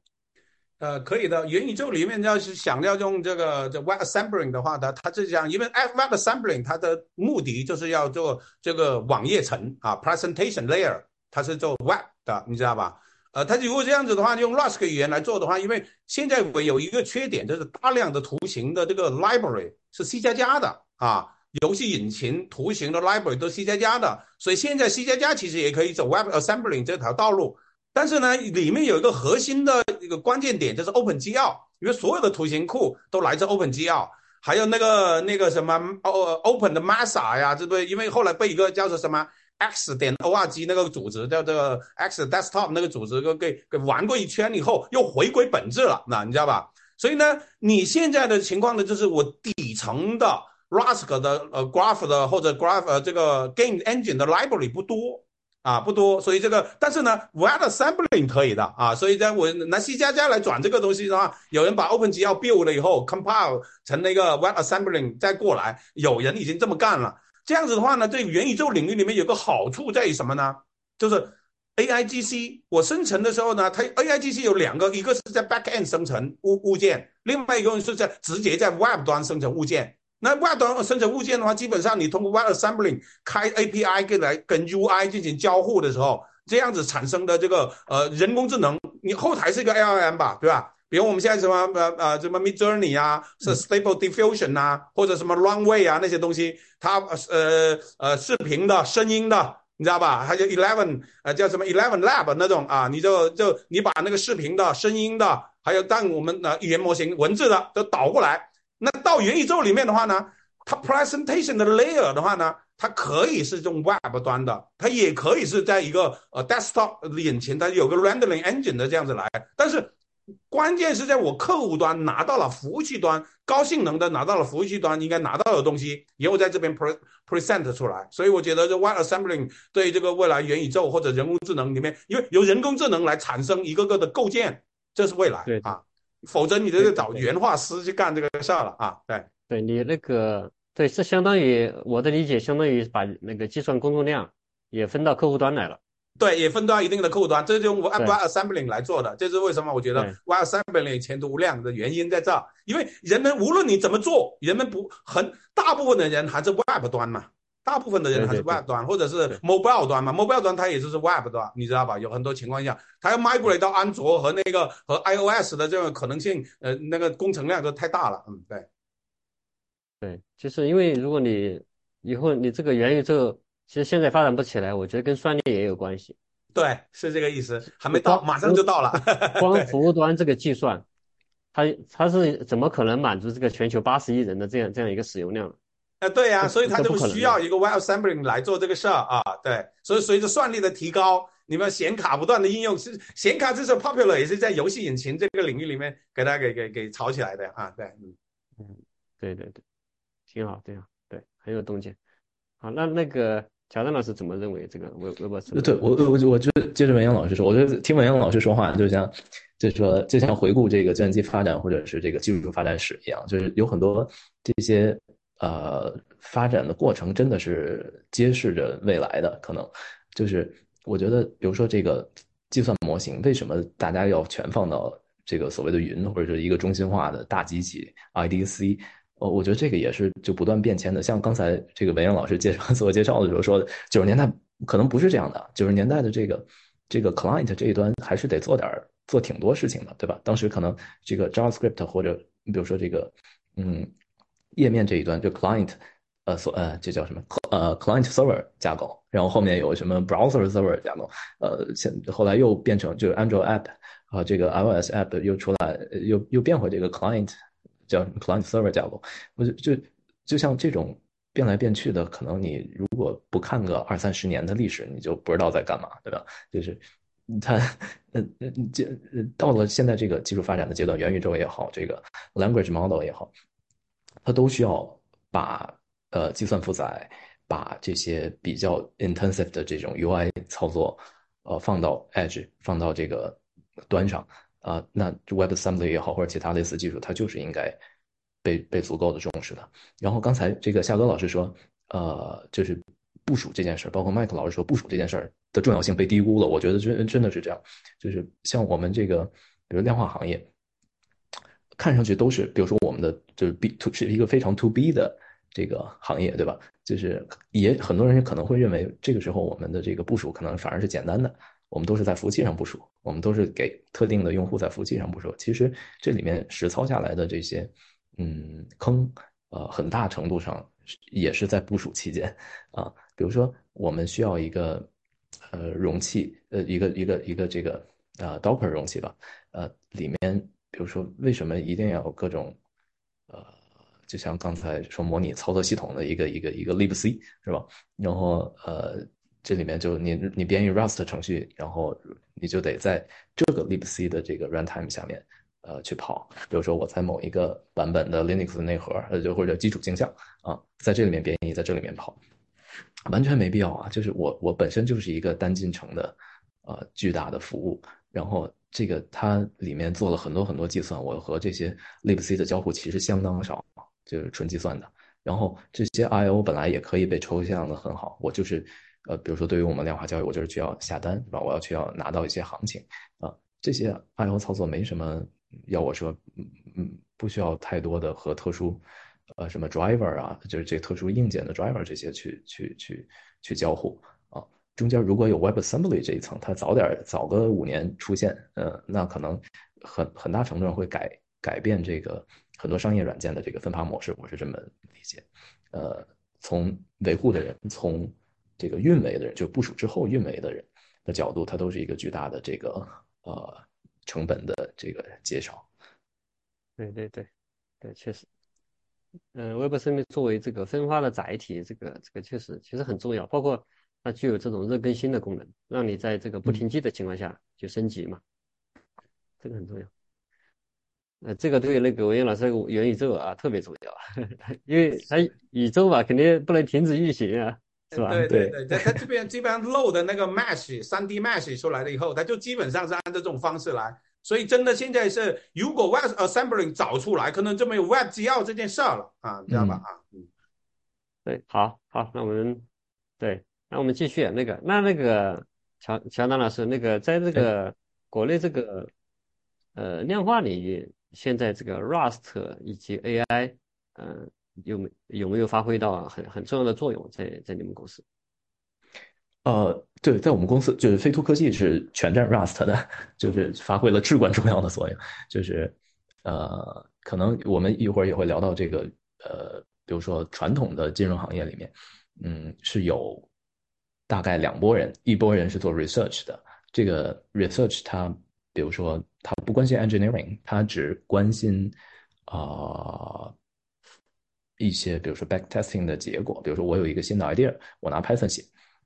呃，可以的。元宇宙里面要是想要用这个这 Web Assembly 的话，它它是讲，因为 Web Assembly 它的目的就是要做这个网页层啊，Presentation Layer，它是做 Web 的，你知道吧？呃，它如果这样子的话，用 Rust 语言来做的话，因为现在我有一个缺点，就是大量的图形的这个 Library 是 C 加加的啊，游戏引擎图形的 Library 都 C 加加的，所以现在 C 加加其实也可以走 Web Assembly 这条道路。但是呢，里面有一个核心的一个关键点，就是 OpenGL，因为所有的图形库都来自 OpenGL，还有那个那个什么 O Open 的 Masa 呀，对不对？因为后来被一个叫做什么 X 点 org 那个组织叫这个 X Desktop 那个组织给给玩过一圈以后，又回归本质了，那你知道吧？所以呢，你现在的情况呢，就是我底层的 Rust 的呃 Graph 的或者 Graph 呃这个 Game Engine 的 Library 不多。啊，不多，所以这个，但是呢，Web Assembly 可以的啊，所以在我拿 C 加加来转这个东西的话，有人把 OpenGL build 了以后，compile 成那个 Web Assembly 再过来，有人已经这么干了。这样子的话呢，对元宇宙领域里面有个好处在于什么呢？就是 AIGC 我生成的时候呢，它 AIGC 有两个，一个是在 Backend 生成物物件，另外一个是在直接在 Web 端生成物件。那 Web 端生成物件的话，基本上你通过 Web Assembly 开 API 跟来跟 UI 进行交互的时候，这样子产生的这个呃人工智能，你后台是一个 LLM 吧，对吧？比如我们现在什么呃呃什么 Mid Journey 啊，是 Stable Diffusion 啊，或者什么 Runway 啊那些东西，它呃呃视频的、声音的，你知道吧？它叫 Eleven 呃叫什么 Eleven Lab 那种啊，你就就你把那个视频的、声音的，还有但我们的语言模型、文字的都导过来。那到元宇宙里面的话呢，它 presentation 的 layer 的话呢，它可以是用 web 端的，它也可以是在一个呃 desktop 眼前，它有个 rendering engine 的这样子来。但是关键是在我客户端拿到了服务器端高性能的拿到了服务器端应该拿到的东西，以后在这边 pre present 出来。所以我觉得这 web assembling 对这个未来元宇宙或者人工智能里面，因为由人工智能来产生一个个的构建，这是未来啊。否则你就得找原画师去干这个事儿了啊！对，对你那个对，这相当于我的理解，相当于把那个计算工作量也分到客户端来了。对，也分到一定的客户端，这就用 Web Assembly 来做的。这是为什么？我觉得 Web Assembly 前途无量的原因在这儿，因为人们无论你怎么做，人们不很大部分的人还是 Web 端嘛。大部分的人还是 Web 端或者是 Mobile 端嘛，Mobile 端它也就是 Web 端，你知道吧？有很多情况下，它要 migrate 到安卓和那个和 iOS 的这个可能性，呃，那个工程量都太大了。嗯，对，对，就是因为如果你以后你这个元宇宙其实现在发展不起来，我觉得跟算力也有关系。对，是这个意思，还没到，马上就到了。光服务端这个计算，它它是怎么可能满足这个全球八十亿人的这样这样一个使用量？呃，对呀，所以他就需要一个 Web Assembly 来做这个事儿啊。对，所以随着算力的提高，你们显卡不断的应用，是显卡这是 popular 也是在游戏引擎这个领域里面给大家给给给炒起来的啊。对，嗯嗯，对对对，挺好，对啊，对，很有洞见。好，那那个乔丹老师怎么认为这个 Web Web Assembly？对我我我就接着文阳老师说，我觉得听文阳老师说话就像就是说就像回顾这个计算机发展或者是这个技术发展史一样，就是有很多这些。呃，发展的过程真的是揭示着未来的可能。就是我觉得，比如说这个计算模型，为什么大家要全放到这个所谓的云，或者是一个中心化的大机器 IDC？呃，我觉得这个也是就不断变迁的。像刚才这个文阳老师介绍 自我介绍的时候说的，九十年代可能不是这样的。九十年代的这个这个 client 这一端还是得做点做挺多事情的，对吧？当时可能这个 JavaScript 或者你比如说这个嗯。页面这一端就 client，呃，所呃，这叫什么？呃，client server 架构，然后后面有什么 browser server 架构，呃，现后来又变成就是 Android app，啊，这个 iOS app 又出来，又又变回这个 client，叫 client server 架构。我就就就像这种变来变去的，可能你如果不看个二三十年的历史，你就不知道在干嘛，对吧？就是它，呃呃，这到了现在这个技术发展的阶段，元宇宙也好，这个 language model 也好。它都需要把呃计算负载，把这些比较 intensive 的这种 UI 操作，呃放到 edge，放到这个端上啊，那 Web Assembly 也好，或者其他类似技术，它就是应该被被足够的重视的。然后刚才这个夏哥老师说，呃，就是部署这件事儿，包括麦克老师说部署这件事儿的重要性被低估了。我觉得真真的是这样，就是像我们这个比如量化行业。看上去都是，比如说我们的就是 B to 是一个非常 to B 的这个行业，对吧？就是也很多人可能会认为，这个时候我们的这个部署可能反而是简单的，我们都是在服务器上部署，我们都是给特定的用户在服务器上部署。其实这里面实操下来的这些，嗯，坑，呃，很大程度上也是在部署期间啊。比如说我们需要一个呃容器，呃，一个一个一个这个呃 Docker 容器吧，呃，里面。比如说，为什么一定要有各种，呃，就像刚才说模拟操作系统的一个一个一个 libc 是吧？然后呃，这里面就你你编译 Rust 程序，然后你就得在这个 libc 的这个 runtime 下面呃去跑。比如说我在某一个版本的 Linux 的内核，呃就或者基础镜像啊，在这里面编译，在这里面跑。完全没必要啊！就是我我本身就是一个单进程的呃巨大的服务，然后这个它里面做了很多很多计算，我和这些 libc 的交互其实相当少，就是纯计算的。然后这些 I/O 本来也可以被抽象的很好，我就是呃，比如说对于我们量化交易，我就是需要下单，是吧？我要去要拿到一些行情啊，这些 I/O 操作没什么要我说，嗯嗯，不需要太多的和特殊。呃，什么 driver 啊，就是这特殊硬件的 driver 这些去去去去交互。中间如果有 WebAssembly 这一层，它早点早个五年出现，呃，那可能很很大程度上会改改变这个很多商业软件的这个分发模式，我是这么理解。呃，从维护的人，从这个运维的人，就部署之后运维的人的角度，它都是一个巨大的这个呃成本的这个减少。对对对对，确实。嗯，WebAssembly 作为这个分发的载体，这个这个确实其实很重要，包括它具有这种热更新的功能，让你在这个不停机的情况下就升级嘛，这个很重要。呃，这个对那个文彦老师元宇宙啊特别重要，因为它宇宙嘛肯定不能停止运行啊，是吧？对对 对，它它这边基本上漏的那个 Mesh 三 D Mesh 出来了以后，它就基本上是按照这种方式来。所以真的现在是，如果 Web Assembly 找出来，可能就没有 Web GL 这件事儿了啊，知道吧？啊，嗯，对，好好，那我们对，那我们继续那个，那那个乔乔丹老师，那个在这个国内这个呃量化领域，现在这个 Rust 以及 AI，嗯，有没有没有发挥到很很重要的作用在在你们公司？呃，对，在我们公司就是飞图科技是全站 Rust 的，就是发挥了至关重要的作用。就是呃，可能我们一会儿也会聊到这个呃，比如说传统的金融行业里面，嗯，是有大概两拨人，一拨人是做 research 的，这个 research 他比如说他不关心 engineering，他只关心啊一些比如说 back testing 的结果，比如说我有一个新的 idea，我拿 Python 写。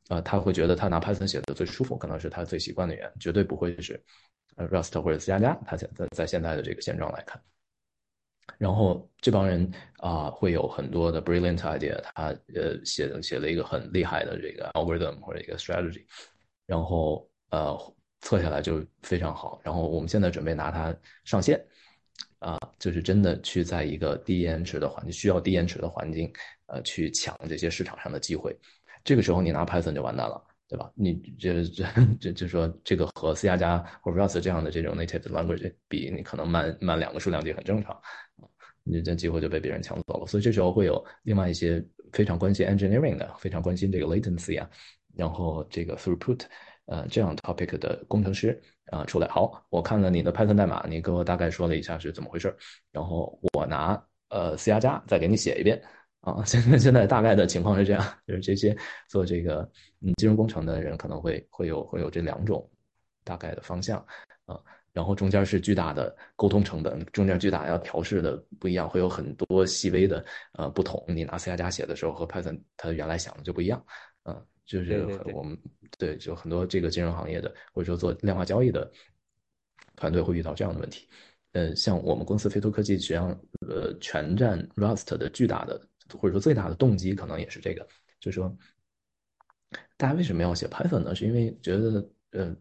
啊，他会觉得他拿 Python 写的最舒服，可能是他最习惯的语言，绝对不会是 Rust 或者 C 加加。他现在在现在的这个现状来看，然后这帮人啊会有很多的 brilliant idea，他呃写写了一个很厉害的这个 algorithm 或者一个 strategy，然后呃测下来就非常好。然后我们现在准备拿它上线，啊，就是真的去在一个低延迟的环境，需要低延迟的环境，呃，去抢这些市场上的机会。这个时候你拿 Python 就完蛋了，对吧？你这这这就说这个和 C 加加或者 Rust 这样的这种 native language 比，你可能慢慢两个数量级很正常，你这机会就被别人抢走了。所以这时候会有另外一些非常关心 engineering 的，非常关心这个 latency 啊，然后这个 throughput，呃，这样 topic 的工程师啊出来。好，我看了你的 Python 代码，你给我大概说了一下是怎么回事，然后我拿呃 C 加加再给你写一遍。啊，现在现在大概的情况是这样，就是这些做这个嗯金融工程的人可能会会有会有这两种大概的方向啊，然后中间是巨大的沟通成本，中间巨大要调试的不一样，会有很多细微的呃不同。你拿 C 加加写的时候和 Python 它原来想的就不一样，嗯，就是我们对就很多这个金融行业的或者说做量化交易的团队会遇到这样的问题。呃，像我们公司飞图科技实际上呃全站 Rust 的巨大的。或者说最大的动机可能也是这个，就是说，大家为什么要写 Python 呢？是因为觉得，呃，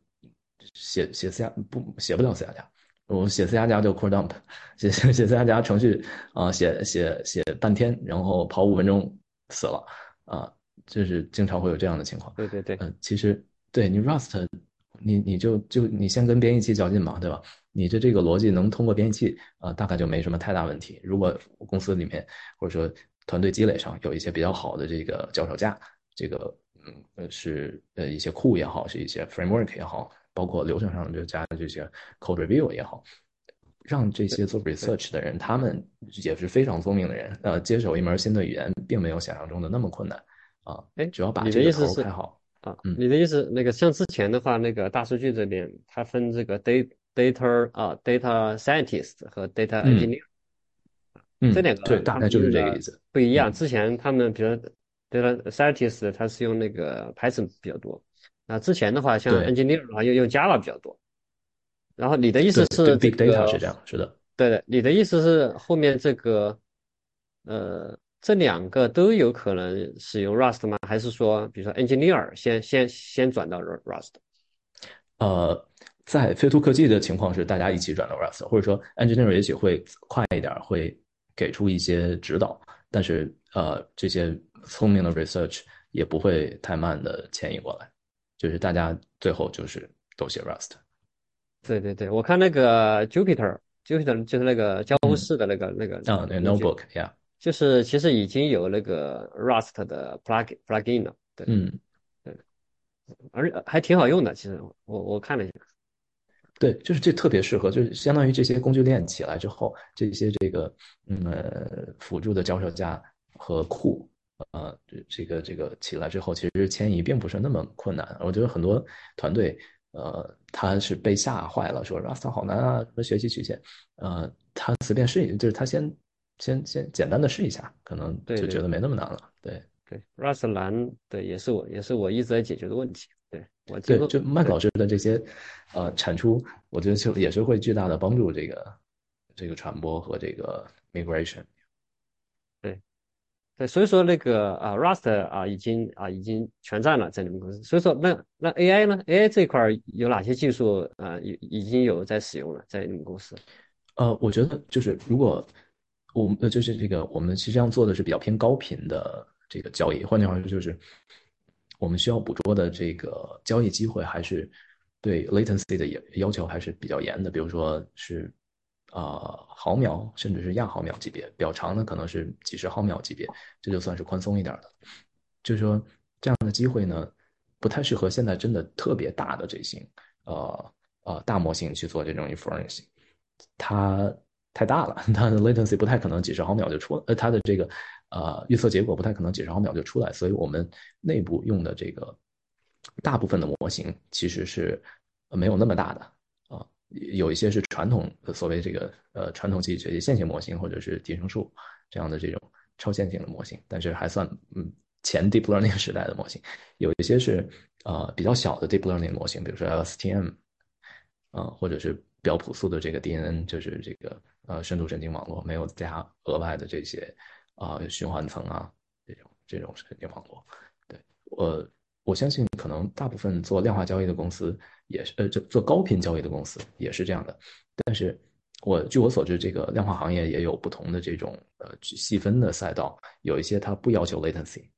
写写 C 加不写不了 C 加加，我写 C 加加就 core dump，写写写 C 加加程序啊，写写写半天，然后跑五分钟死了啊，就是经常会有这样的情况。对对对，嗯，其实对你 Rust，你你就就你先跟编译器较劲嘛，对吧？你的这个逻辑能通过编译器啊，大概就没什么太大问题。如果公司里面或者说团队积累上有一些比较好的这个脚手架，这个嗯呃是呃一些库也好，是一些 framework 也好，包括流程上就加的这些 code review 也好，让这些做 research 的人，他们也是非常聪明的人，呃，接手一门新的语言，并没有想象中的那么困难啊。哎，主要把这个头开好啊。你的意思，那个像之前的话，那个大数据这边，它分这个 data data 啊 data scientist 和 data engineer。嗯，这两个对，大概就是这个意思，不一样。之前他们比如 data scientist，他是用那个 Python 比较多。那之前的话，像 engineer 的话，又用 Java 比较多。然后你的意思是，big data 是这样，是的。对的，你的意思是后面这个，呃，这两个都有可能使用 Rust 吗？还是说，比如说 engineer 先先先转到 Rust？呃，在飞图科技的情况是，大家一起转到 Rust，或者说 engineer 也许会快一点，会给出一些指导，但是呃，这些聪明的 research 也不会太慢的迁移过来，就是大家最后就是都写 Rust。对对对，我看那个 Jupyter，Jupyter 就是那个交互式的那个那个啊，那 notebook，yeah，就是其实已经有那个 Rust 的 plug plugin 了，对，嗯，对，而还挺好用的，其实我我看了一下。对，就是这特别适合，就是相当于这些工具链起来之后，这些这个嗯呃辅助的脚手架和库，呃这个这个起来之后，其实迁移并不是那么困难。我觉得很多团队呃他是被吓坏了，说 Rust 好难啊，什么学习曲线，呃他随便试一，就是他先先先简单的试一下，可能就觉得没那么难了。对对，Rust 难，对，也是我也是我一直在解决的问题。对，我对，就麦克老师的这些，呃，产出，我觉得就也是会巨大的帮助这个这个传播和这个 migration。对，所以说那个啊，Rust 啊，已经啊已经全占了在你们公司。所以说，那那 AI 呢？AI 这块有哪些技术啊？已已经有在使用了，在你们公司？呃，我觉得就是如果我们就是这个，我们实际上做的是比较偏高频的这个交易，换句话说就是。我们需要捕捉的这个交易机会，还是对 latency 的要要求还是比较严的。比如说是啊毫秒，甚至是亚毫秒级别，比较长的可能是几十毫秒级别，这就算是宽松一点的。就是说这样的机会呢，不太适合现在真的特别大的这些呃呃大模型去做这种 inference，它太大了，它的 latency 不太可能几十毫秒就出，呃它的这个。呃，预测结果不太可能几十毫秒就出来，所以我们内部用的这个大部分的模型其实是没有那么大的，有一些是传统的所谓这个呃传统机器学习线性模型或者是提升数这样的这种超线性的模型，但是还算嗯前 deep learning 时代的模型，有一些是呃比较小的 deep learning 模型，比如说 LSTM 啊，或者是比较朴素的这个 DNN，就是这个呃深度神经网络，没有加额外的这些。啊，循环层啊，这种这种神经网络，对我我相信，可能大部分做量化交易的公司也是，呃，做做高频交易的公司也是这样的。但是，我据我所知，这个量化行业也有不同的这种呃细分的赛道，有一些它不要求 latency，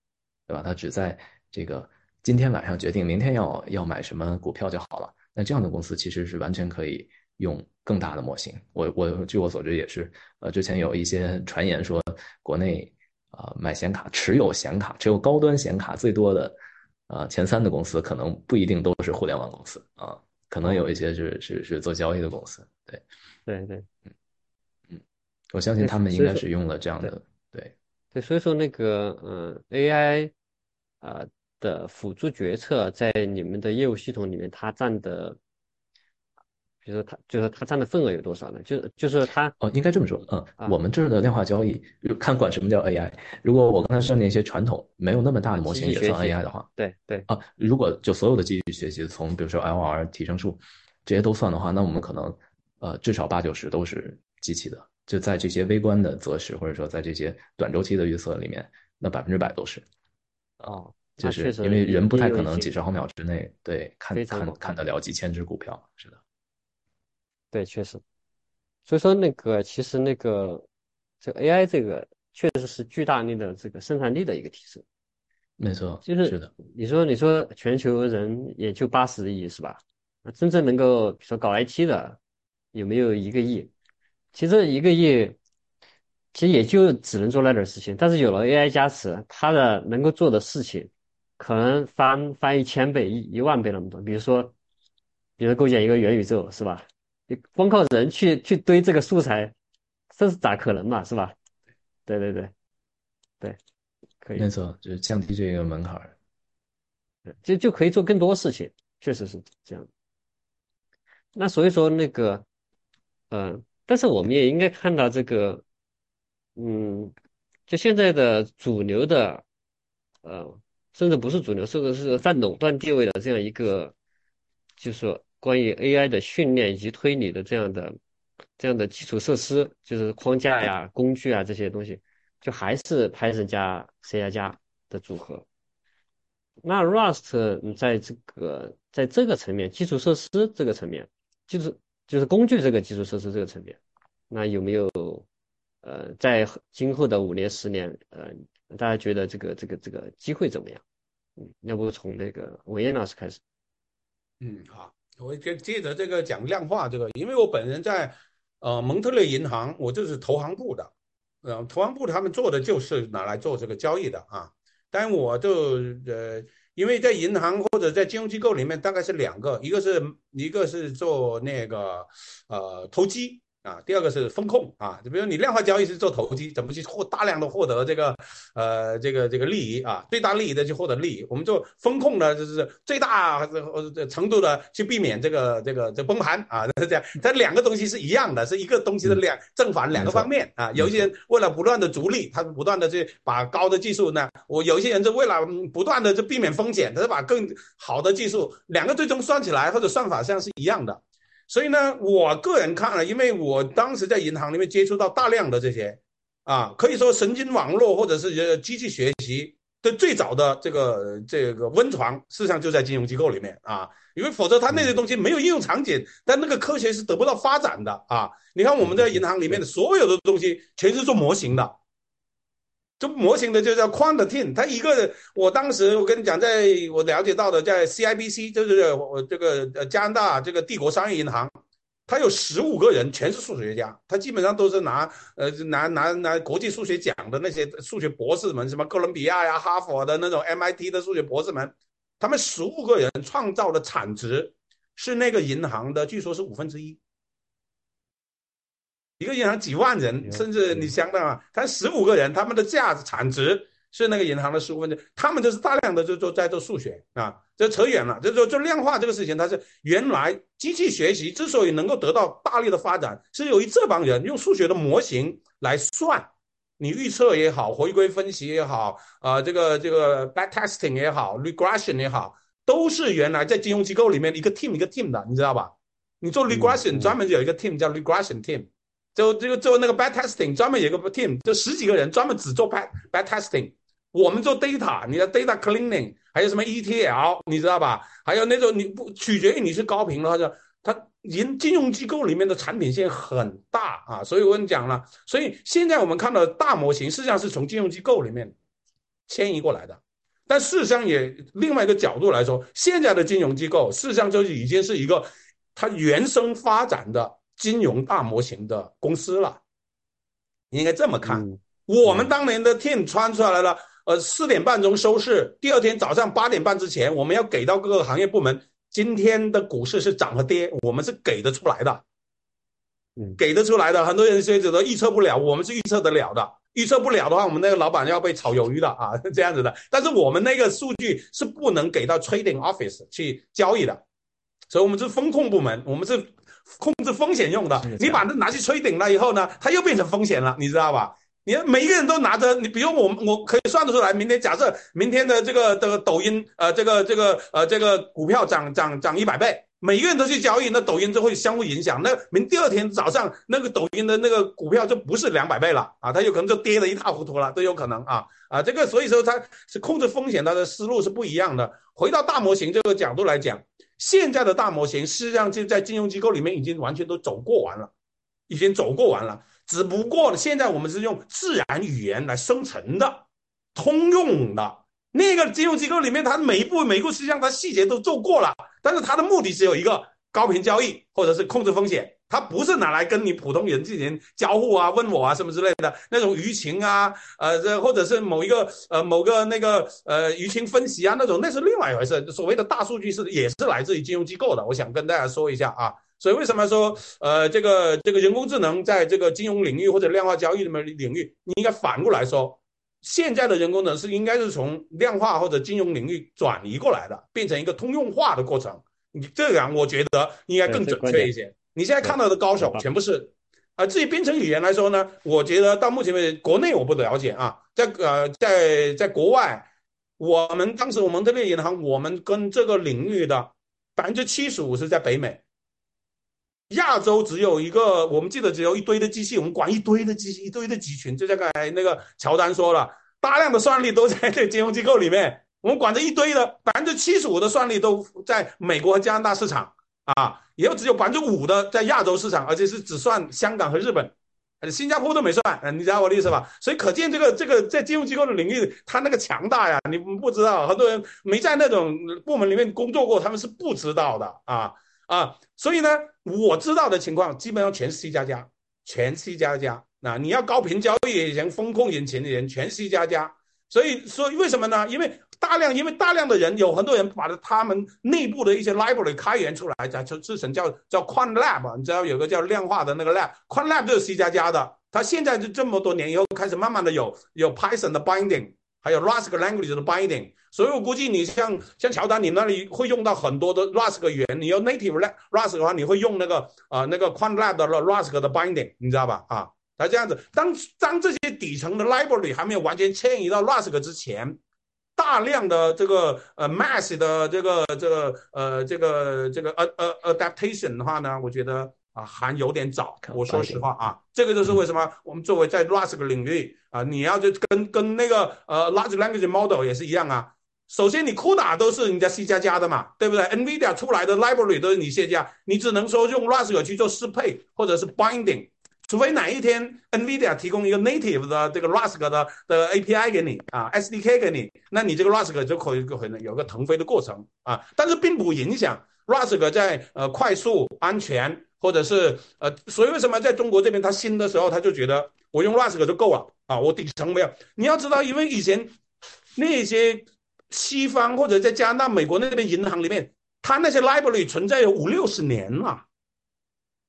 对吧？它只在这个今天晚上决定明天要要买什么股票就好了。那这样的公司其实是完全可以用。更大的模型，我我据我所知也是，呃，之前有一些传言说，国内啊买显卡、持有显卡、持有高端显卡最多的，啊前三的公司可能不一定都是互联网公司啊，可能有一些是是是做交易的公司，对，对对，嗯嗯，我相信他们应该是用了这样的，对。对，所以说那个嗯 AI 啊的辅助决策在你们的业务系统里面，它占的。比如说它，就是它占的份额有多少呢？就就是它哦，应该这么说，嗯，我们这儿的量化交易，看管什么叫 AI。如果我刚才说那些传统没有那么大的模型也算 AI 的话，对对啊，如果就所有的机器学习，从比如说 LR 提升数这些都算的话，那我们可能呃至少八九十都是机器的。就在这些微观的择时，或者说在这些短周期的预测里面，那百分之百都是。哦，就是因为人不太可能几十毫秒之内对看看看得了几千只股票，是的。对，确实，所以说那个其实那个这个 AI 这个确实是巨大力的这个生产力的一个提升。没错，就是是的。你说你说全球人也就八十亿是吧？那真正能够比如说搞 IT 的有没有一个亿？其实一个亿其实也就只能做那点事情，但是有了 AI 加持，它的能够做的事情可能翻翻一千倍、一一万倍那么多。比如说，比如构建一个元宇宙是吧？光靠人去去堆这个素材，这是咋可能嘛？是吧？对对对对，可以。没错，就是降低这个门槛儿，就就可以做更多事情，确实是这样。那所以说那个，嗯，但是我们也应该看到这个，嗯，就现在的主流的，呃，甚至不是主流，甚至是占垄断地位的这样一个，就是说。关于 AI 的训练以及推理的这样的这样的基础设施，就是框架呀、工具啊这些东西，就还是 Python 加 C 加加的组合。那 Rust 在这个在这个层面，基础设施这个层面，就是就是工具这个基础设施这个层面，那有没有呃，在今后的五年十年，呃，大家觉得这个这个这个机会怎么样？嗯，要不从那个文燕老师开始？嗯，好，我接接着这个讲量化这个，因为我本人在呃蒙特利银行，我就是投行部的，呃，投行部他们做的就是拿来做这个交易的啊。但我就呃，因为在银行或者在金融机构里面，大概是两个，一个是一个是做那个呃投机。啊，第二个是风控啊，就比如你量化交易是做投机，怎么去获大量的获得这个呃这个这个利益啊，最大利益的去获得利益。我们做风控呢，就是最大程度的去避免这个这个这崩盘啊，是这样。它两个东西是一样的，是一个东西的两正反两个方面啊。有一些人为了不断的逐利，他不断的去把高的技术呢，我有一些人是为了不断的就避免风险，他是把更好的技术，两个最终算起来或者算法上是一样的。所以呢，我个人看了，因为我当时在银行里面接触到大量的这些，啊，可以说神经网络或者是机器学习的最早的这个这个温床，事实上就在金融机构里面啊，因为否则它那些东西没有应用场景，但那个科学是得不到发展的啊。你看我们在银行里面的所有的东西，全是做模型的。这模型的就叫 quantity，它一个，我当时我跟你讲，在我了解到的，在 CIBC，就是我这个呃加拿大这个帝国商业银行，他有十五个人全是数学家，他基本上都是拿呃拿拿拿国际数学奖的那些数学博士们，什么哥伦比亚呀、哈佛的那种 MIT 的数学博士们，他们十五个人创造的产值是那个银行的，据说是五分之一。一个银行几万人，甚至你想想啊，他十五个人，他们的价值产值是那个银行的十五分之，他们就是大量的就做在做数学啊，这扯远了，就就就量化这个事情，它是原来机器学习之所以能够得到大力的发展，是由于这帮人用数学的模型来算，你预测也好，回归分析也好，啊，这个这个 backtesting 也好，regression 也好，都是原来在金融机构里面一个 team 一个 team 的，你知道吧？你做 regression 专门有一个 team 叫 regression team。就这个做那个 bad testing，专门有个 team，就十几个人专门只做 bad bad testing。我们做 data，你的 data cleaning，还有什么 ETL，你知道吧？还有那种你不取决于你是高频的，或者它银金融机构里面的产品线很大啊。所以我跟你讲了，所以现在我们看到大模型实际上是从金融机构里面迁移过来的。但事实上也另外一个角度来说，现在的金融机构事实上就已经是一个它原生发展的。金融大模型的公司了，你应该这么看。我们当年的 team 穿出来了，呃，四点半钟收市，第二天早上八点半之前，我们要给到各个行业部门，今天的股市是涨和跌，我们是给得出来的，嗯，给得出来的。很多人说觉得预测不了，我们是预测得了的。预测不了的话，我们那个老板要被炒鱿鱼的啊，这样子的。但是我们那个数据是不能给到 trading office 去交易的，所以我们是风控部门，我们是。控制风险用的，你把它拿去吹顶了以后呢，它又变成风险了，你知道吧？你每一个人都拿着，你比如我，我可以算得出来，明天假设明天的这个这个抖音，呃，这个这个呃这个股票涨涨涨一百倍，每一个人都去交易，那抖音就会相互影响。那明第二天早上那个抖音的那个股票就不是两百倍了啊，它有可能就跌得一塌糊涂了，都有可能啊啊，这个所以说它是控制风险，它的思路是不一样的。回到大模型这个角度来讲。现在的大模型实际上就在金融机构里面已经完全都走过完了，已经走过完了。只不过现在我们是用自然语言来生成的，通用的。那个金融机构里面，它每一步每一步实际上它细节都做过了，但是它的目的只有一个：高频交易或者是控制风险。它不是拿来跟你普通人进行交互啊、问我啊什么之类的那种舆情啊，呃，这或者是某一个呃某个那个呃舆情分析啊那种，那是另外一回事。所谓的大数据是也是来自于金融机构的，我想跟大家说一下啊。所以为什么说呃这个这个人工智能在这个金融领域或者量化交易这么领域，你应该反过来说，现在的人工智能是应该是从量化或者金融领域转移过来的，变成一个通用化的过程。你这样我觉得应该更准确一些。你现在看到的高手全部是，啊，至于编程语言来说呢，我觉得到目前为止，国内我不了解啊，在呃，在在国外，我们当时我们特别银行，我们跟这个领域的百分之七十五是在北美，亚洲只有一个，我们记得只有一堆的机器，我们管一堆的机器，一堆的集群，就像刚才那个乔丹说了，大量的算力都在这金融机构里面，我们管着一堆的，百分之七十五的算力都在美国和加拿大市场啊，也有只有百分之五的在亚洲市场，而且是只算香港和日本。新加坡都没算，你知道我的意思吧？所以可见这个这个在金融机构的领域，它那个强大呀，你不知道，很多人没在那种部门里面工作过，他们是不知道的啊啊！所以呢，我知道的情况基本上全是 C 加加，全 C 加加。那你要高频交易以前风控引擎的人全 C 加加。所以说为什么呢？因为大量，因为大量的人有很多人把他们内部的一些 library 开源出来，叫制成叫叫 q u a n Lab，你知道有个叫量化的那个 lab，q u a n Lab 就是 C 加加的。它现在就这么多年以后开始慢慢的有有 Python 的 binding，还有 Rust language 的 binding。所以我估计你像像乔丹，你那里会用到很多的 Rust 语言。你要 native Rust 的话，你会用那个啊那个 q u a n Lab 的 Rust 的 binding，你知道吧？啊。那这样子，当当这些底层的 library 还没有完全迁移到 Rust 之前，大量的这个呃 mass 的这个这个呃这个这个呃呃 adaptation 的话呢，我觉得啊还有点早。我说实话啊，这个就是为什么我们作为在 Rust 领域啊，你要就跟跟那个呃 large language model 也是一样啊。首先你 CUDA 都是人家 C 加加的嘛，对不对？NVIDIA 出来的 library 都是你 C 加，你只能说用 Rust 去做适配或者是 binding。除非哪一天 NVIDIA 提供一个 native 的这个 Rust 的的 API 给你啊，SDK 给你，那你这个 Rust 就可以可能有个腾飞的过程啊，但是并不影响 Rust 在呃快速、安全或者是呃，所以为什么在中国这边它新的时候他就觉得我用 Rust 就够了啊，我底层没有。你要知道，因为以前那些西方或者在加拿大、美国那边银行里面，它那些 library 存在有五六十年了。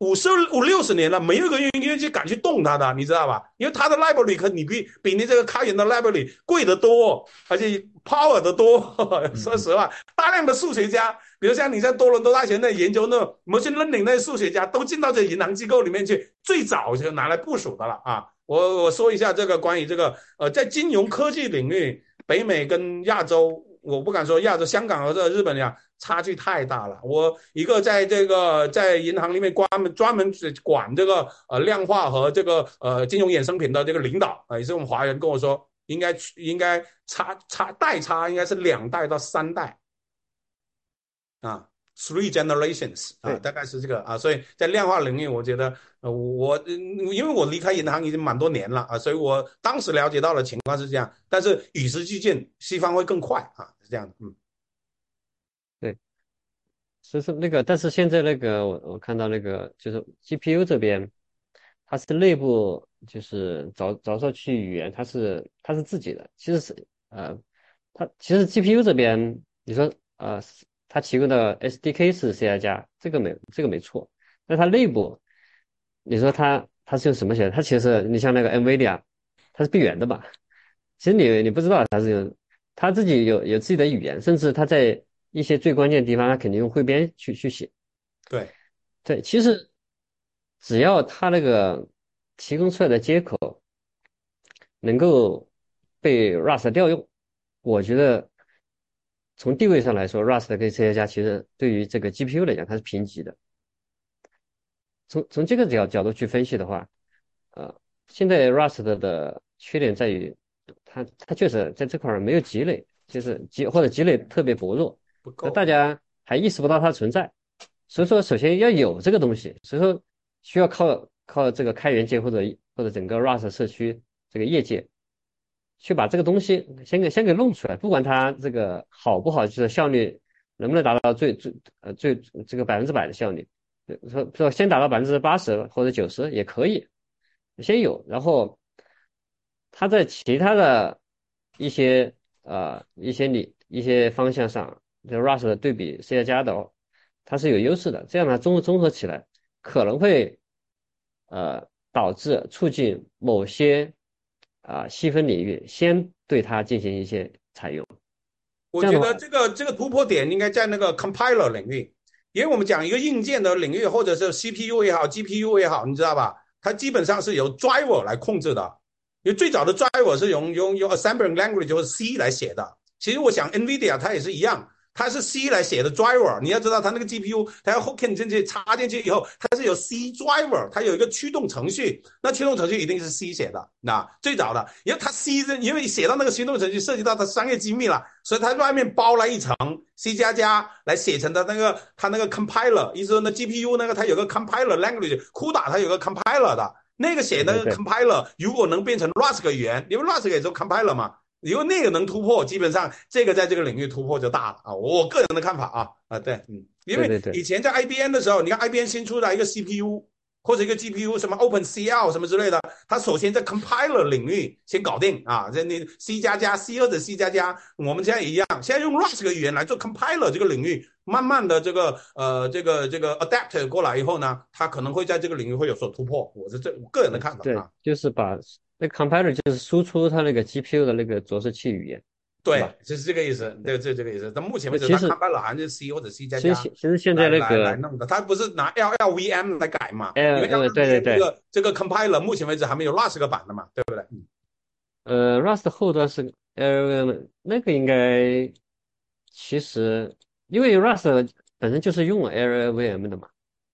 五十五六十年了，没有一个愿愿意敢去动它的，你知道吧？因为它的 library 可你比比你这个开源的 library 贵得多，而且 power 的多。说实话，大量的数学家，比如像你在多伦多大学那研究那 machine learning 那些数学家，都进到这银行机构里面去，最早就拿来部署的了啊！我我说一下这个关于这个呃，在金融科技领域，北美跟亚洲。我不敢说亚洲、香港和这日本呀，差距太大了。我一个在这个在银行里面专门专门管这个呃量化和这个呃金融衍生品的这个领导啊，也是我们华人跟我说，应该应该差差代差应该是两代到三代啊。Three generations 啊，大概是这个啊，所以在量化领域，我觉得呃，我因为我离开银行已经蛮多年了啊，所以我当时了解到的情况是这样，但是与时俱进，西方会更快啊，是这样的，嗯，对，所以说那个，但是现在那个我我看到那个就是 GPU 这边，它是内部就是早早上去语言，它是它是自己的，其实是呃，它其实 GPU 这边你说呃。它提供的 SDK 是 C 加加，这个没这个没错。那它内部，你说它它是用什么写的？它其实你像那个 NVIDIA，它是闭源的吧？其实你你不知道它是用，它自己有有自己的语言，甚至它在一些最关键的地方，他肯定用汇编去去写。对对，其实只要他那个提供出来的接口能够被 Rust 调用，我觉得。从地位上来说，Rust 跟 C 加加其实对于这个 GPU 来讲，它是平级的。从从这个角角度去分析的话，呃，现在 Rust 的缺点在于，它它确实在这块儿没有积累，就是积或者积累特别薄弱，那大家还意识不到它存在。所以说，首先要有这个东西，所以说需要靠靠这个开源界或者或者整个 Rust 社区这个业界。去把这个东西先给先给弄出来，不管它这个好不好，就是效率能不能达到最最呃最这个百分之百的效率，说说先达到百分之八十或者九十也可以，先有，然后它在其他的一些呃一些理一些方向上，就 Rust 对比 C 加加的，它是有优势的，这样呢综综合起来可能会呃导致促进某些。啊，细分领域先对它进行一些采用。我觉得这个这个突破点应该在那个 compiler 领域，因为我们讲一个硬件的领域，或者是 CPU 也好，GPU 也好，你知道吧？它基本上是由 driver 来控制的。因为最早的 driver 是用用用 assembly language 或者 C 来写的。其实我想 NVIDIA 它也是一样，它是 C 来写的 driver，你要知道它那个 GPU，它要 hook 进去插进去以后，它是有 C driver，它有一个驱动程序，那驱动程序一定是 C 写的，那最早的，因为它 C 因为写到那个驱动程序涉及到它商业机密了，所以它外面包了一层 C 加加来写成的那个它那个 compiler，意思说那 GPU 那个它有个 compiler language，酷打它有个 compiler 的，那个写那个 compiler 如果能变成 Rust 语言，因为 Rust 也是 compiler 嘛。因为那个能突破，基本上这个在这个领域突破就大了啊！我个人的看法啊啊对，嗯，因为以前在 IBM 的时候，你看 IBM 新出来一个 CPU 或者一个 GPU，什么 OpenCL 什么之类的，它首先在 compiler 领域先搞定啊，这你 C 加加 C 或者 C 加加，我们现在一样，现在用 Rust 这个语言来做 compiler 这个领域，慢慢的这个呃这个这个 adapt 过来以后呢，它可能会在这个领域会有所突破，我是这我个人的看法啊，就是把。那 compiler 就是输出它那个 GPU 的那个着色器语言，对，就是这个意思，对，这这个意思。到目前为止，它 compiler 还是 C 或者 C 加加，其实现在那个来弄的，它不是拿 LLVM 来改嘛？哎，对对对，这个这个 compiler 目前为止还没有 Rust 个版的嘛，对不对？呃，Rust 后端是 LLVM，那个应该其实因为 Rust 本身就是用 LLVM 的嘛，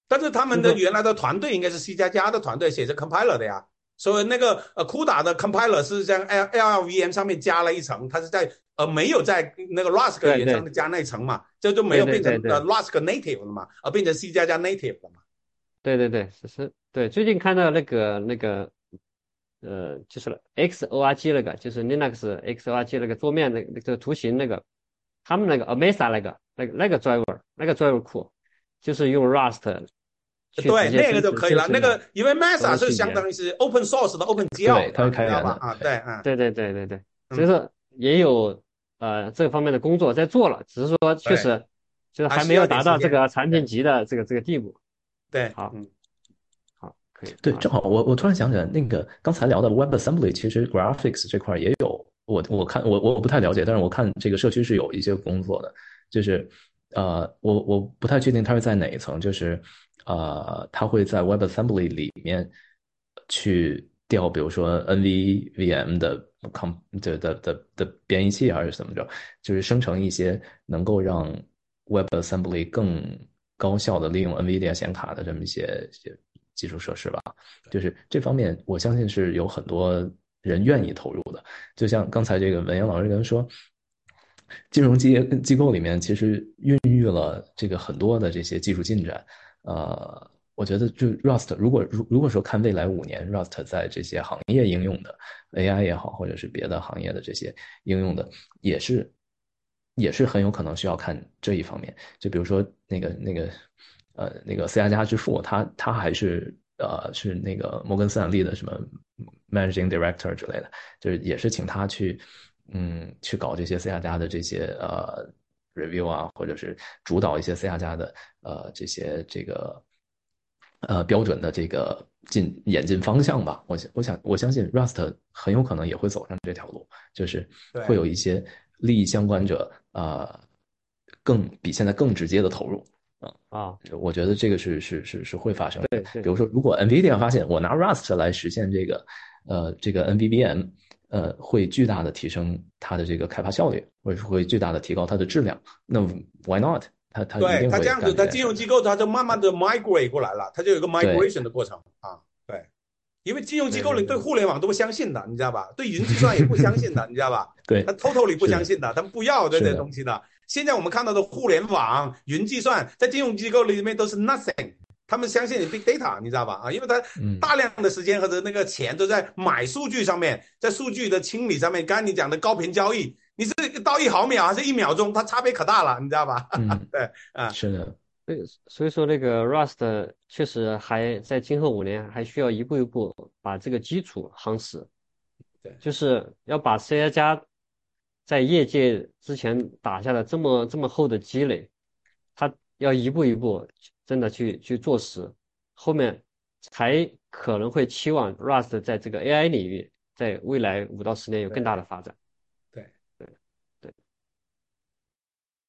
但是他们的原来的团队应该是 C 加加的团队写着 compiler 的呀。所以那个呃，CUDA 的 compiler 是在 L LLVM 上面加了一层，它是在呃没有在那个 Rust 语言上面加那一层嘛，这就没有变成呃 Rust native 了嘛，而变成 C 加加 native 了嘛。对对对，是是，对，最近看到那个那个呃，就是 Xorg 那个，就是 Linux Xorg 那个桌面那个那个图形那个，他们那个 Amesa 那个那个那个 driver 那个 driver 库，就是用 Rust。对，那个就可以了。那个因为 Mesa 是相当于是 open source 的 OpenGL，对，它是开源的啊。对，啊，对对对对对，所以说也有呃这方面的工作在做了，只是说确实就是还没有达到这个产品级的这个这个地步。对，好，嗯，好，可以。对，正好我我突然想起来，那个刚才聊的 WebAssembly，其实 Graphics 这块也有，我我看我我不太了解，但是我看这个社区是有一些工作的，就是呃，我我不太确定它是在哪一层，就是。呃，它会在 WebAssembly 里面去调，比如说 NVVM 的 com 的的的的编译器还是怎么着，就是生成一些能够让 WebAssembly 更高效的利用 NVIDIA 显卡的这么一些些基础设施吧。就是这方面，我相信是有很多人愿意投入的。就像刚才这个文阳老师跟说，金融机机构里面其实孕育了这个很多的这些技术进展。呃，我觉得就 Rust，如果如如果说看未来五年 Rust 在这些行业应用的 AI 也好，或者是别的行业的这些应用的，也是也是很有可能需要看这一方面。就比如说那个那个呃那个 C 加加之父，他他还是呃是那个摩根斯坦利的什么 Managing Director 之类的，就是也是请他去嗯去搞这些 C 加加的这些呃。Review 啊，或者是主导一些 C 加加的呃这些这个呃标准的这个进演进方向吧。我我想我相信 Rust 很有可能也会走上这条路，就是会有一些利益相关者啊更比现在更直接的投入啊啊，我觉得这个是是是是会发生的。对，比如说如果 NVIDIA 发现我拿 Rust 来实现这个呃这个 NVVM。呃，会巨大的提升它的这个开发效率，或者是会巨大的提高它的质量。那 Why not？它它对它这样子，它金融机构它就慢慢的 migrate 过来了，它就有个 migration 的过程啊。对，因为金融机构里对互联网都不相信的，你知道吧？对云计算也不相信的，你知道吧？对，他 totally 不相信的，他们不要这些东西的。现在我们看到的互联网、云计算，在金融机构里面都是 nothing。他们相信你 big data，你知道吧？啊，因为他大量的时间和的那个钱都在买数据上面，在数据的清理上面。刚才你讲的高频交易，你是到一毫秒还是一秒钟，它差别可大了，你知道吧？嗯，对，啊，是的，对，所以说那个 Rust 确实还在今后五年还需要一步一步把这个基础夯实。对，就是要把 C 加加在业界之前打下的这么这么厚的积累，它要一步一步。真的去去做实，后面才可能会期望 Rust 在这个 AI 领域，在未来五到十年有更大的发展。对对对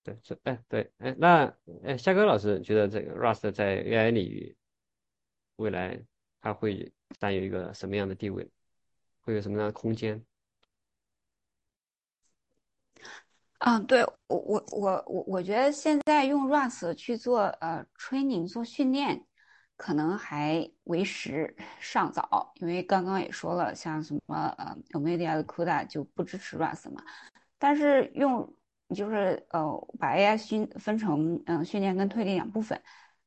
对，是哎对哎，那哎夏哥老师觉得这个 Rust 在 AI 领域未来它会占有一个什么样的地位，会有什么样的空间？嗯，对我我我我我觉得现在用 Rust 去做呃 training 做训练，可能还为时尚早，因为刚刚也说了，像什么呃 NVIDIA 的 CUDA 就不支持 Rust 嘛。但是用就是呃把 AI 训分成嗯训练跟推理两部分，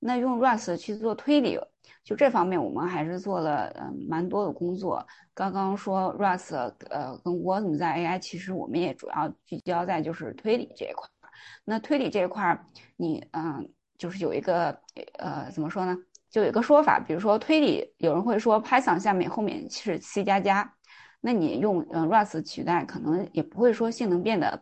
那用 Rust 去做推理，就这方面我们还是做了嗯蛮多的工作。刚刚说 Rust 呃跟 Wasm 在 AI，其实我们也主要聚焦在就是推理这一块。那推理这一块，你嗯就是有一个呃怎么说呢？就有一个说法，比如说推理，有人会说 Python 下面后面是 C 加加。那你用嗯 Rust 取代，可能也不会说性能变得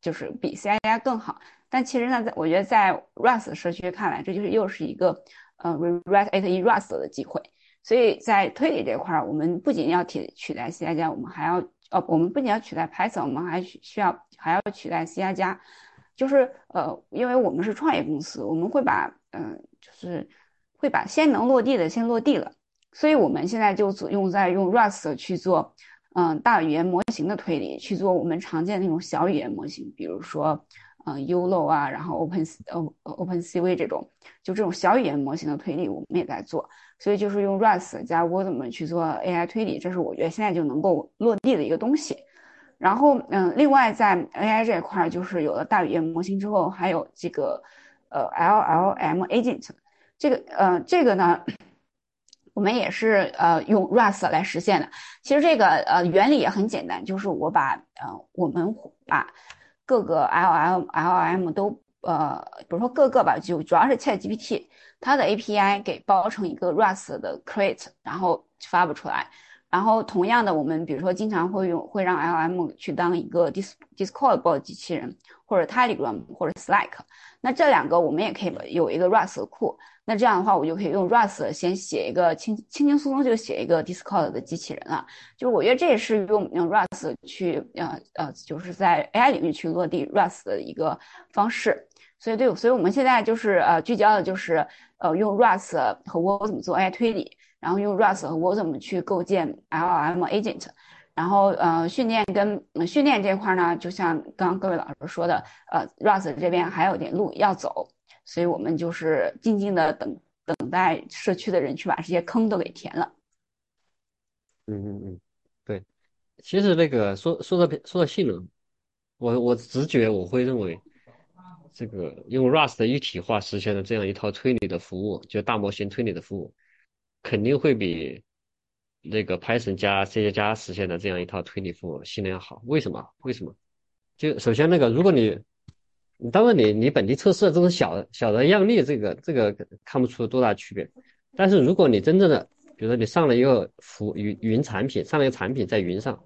就是比 C 加更好。但其实呢，在我觉得在 Rust 社区看来，这就是又是一个呃 rewrite it in Rust 的机会。所以在推理这块儿，我们不仅要取取代 C 加加，我们还要哦，我们不仅要取代 Python，我们还需要还要取代 C 加加。就是呃，因为我们是创业公司，我们会把嗯，就是会把先能落地的先落地了。所以我们现在就用在用 Rust 去做。嗯，大语言模型的推理去做我们常见那种小语言模型，比如说，嗯，ULO 啊，然后 Open O OpenCV 这种，就这种小语言模型的推理，我们也在做。所以就是用 Rust 加 Wasm 去做 AI 推理，这是我觉得现在就能够落地的一个东西。然后，嗯，另外在 AI 这一块，就是有了大语言模型之后，还有这个呃 LLM Agent，这个呃这个呢。我们也是呃用 Rust 来实现的。其实这个呃原理也很简单，就是我把呃我们把各个 LLM LLM 都呃比如说各个吧，就主要是 ChatGPT 它的 API 给包成一个 Rust 的 Create，然后发布出来。然后同样的，我们比如说经常会用会让 LM 去当一个 Dis Discord 机器人，或者 Telegram 或者 Slack。那这两个我们也可以有一个 Rust 库。那这样的话，我就可以用 Rust 先写一个轻轻轻松松就写一个 Discord 的机器人了。就是我觉得这也是用用 Rust 去呃呃，就是在 AI 领域去落地 Rust 的一个方式。所以对，所以我们现在就是呃聚焦的就是呃用 Rust 和 w 怎么做 AI 推理。然后用 Rust 和 Wasm 去构建 LLM agent，然后呃训练跟训练这块呢，就像刚刚各位老师说的，呃 Rust 这边还有点路要走，所以我们就是静静的等等待社区的人去把这些坑都给填了。嗯嗯嗯，对，其实那个说说到说到性能，我我直觉我会认为，这个用 Rust 一体化实现的这样一套推理的服务，就大模型推理的服务。肯定会比那个 Python 加 C 加加实现的这样一套推理服务性能要好。为什么？为什么？就首先那个，如果你，当然你你本地测试这种小小的样例，这个这个看不出多大区别。但是如果你真正的，比如说你上了一个服云云产品，上了一个产品在云上，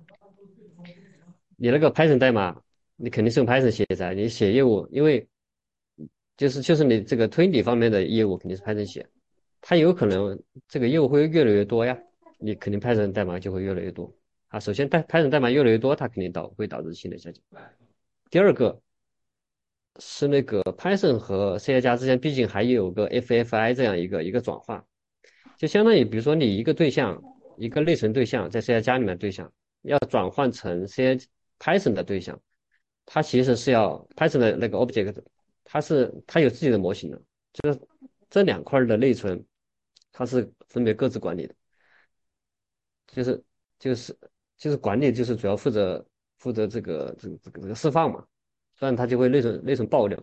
你那个 Python 代码，你肯定是用 Python 写的。你写业务，因为就是就是你这个推理方面的业务肯定是 Python 写。它有可能这个业务会越来越多呀，你肯定 Python 代码就会越来越多啊。首先，代 Python 代码越来越多，它肯定导会导致性能下降。第二个是那个 Python 和 C 加之间，毕竟还有个 FFI 这样一个一个转换，就相当于比如说你一个对象，一个内存对象在 C 加加里面对象要转换成 C Python 的对象，它其实是要 Python 的那个 object，它是它有自己的模型的，就是这两块的内存。它是分别各自管理的，就是就是就是管理，就是主要负责负责这个这个这个这个释放嘛，不然它就会内存内存爆掉。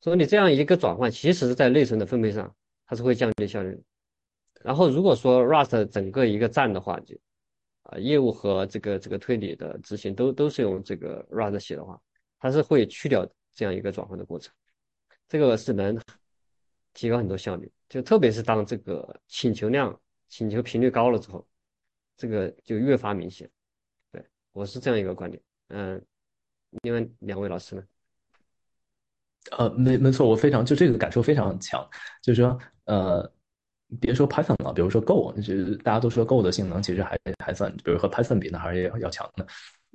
所以你这样一个转换，其实是在内存的分配上，它是会降低效率。然后如果说 Rust 整个一个站的话，就啊业务和这个这个推理的执行都都是用这个 Rust 写的话，它是会去掉这样一个转换的过程，这个是能提高很多效率。就特别是当这个请求量、请求频率高了之后，这个就越发明显。对我是这样一个观点。嗯，另外两位老师呢？呃，没没错，我非常就这个感受非常强。就是说，呃，别说 Python 了，比如说 Go，就是大家都说 Go 的性能其实还还算，比如和 Python 比呢，还是要要强的。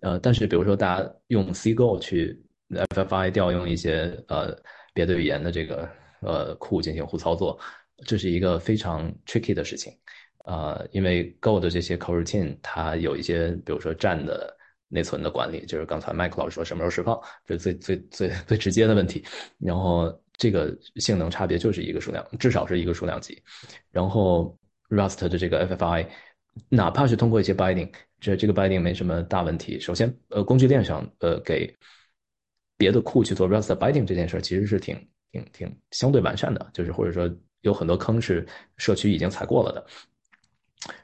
呃，但是比如说大家用 C Go 去 FFI 调用一些呃别的语言的这个呃库进行互操作。这是一个非常 tricky 的事情，呃，因为 Go 的这些 coroutine 它有一些，比如说站的内存的管理，就是刚才麦克老师说什么时候释放，这是最最最最直接的问题。然后这个性能差别就是一个数量，至少是一个数量级。然后 Rust 的这个 FFI，哪怕是通过一些 binding，这这个 binding 没什么大问题。首先，呃，工具链上，呃，给别的库去做 Rust binding 这件事其实是挺挺挺相对完善的，就是或者说有很多坑是社区已经踩过了的。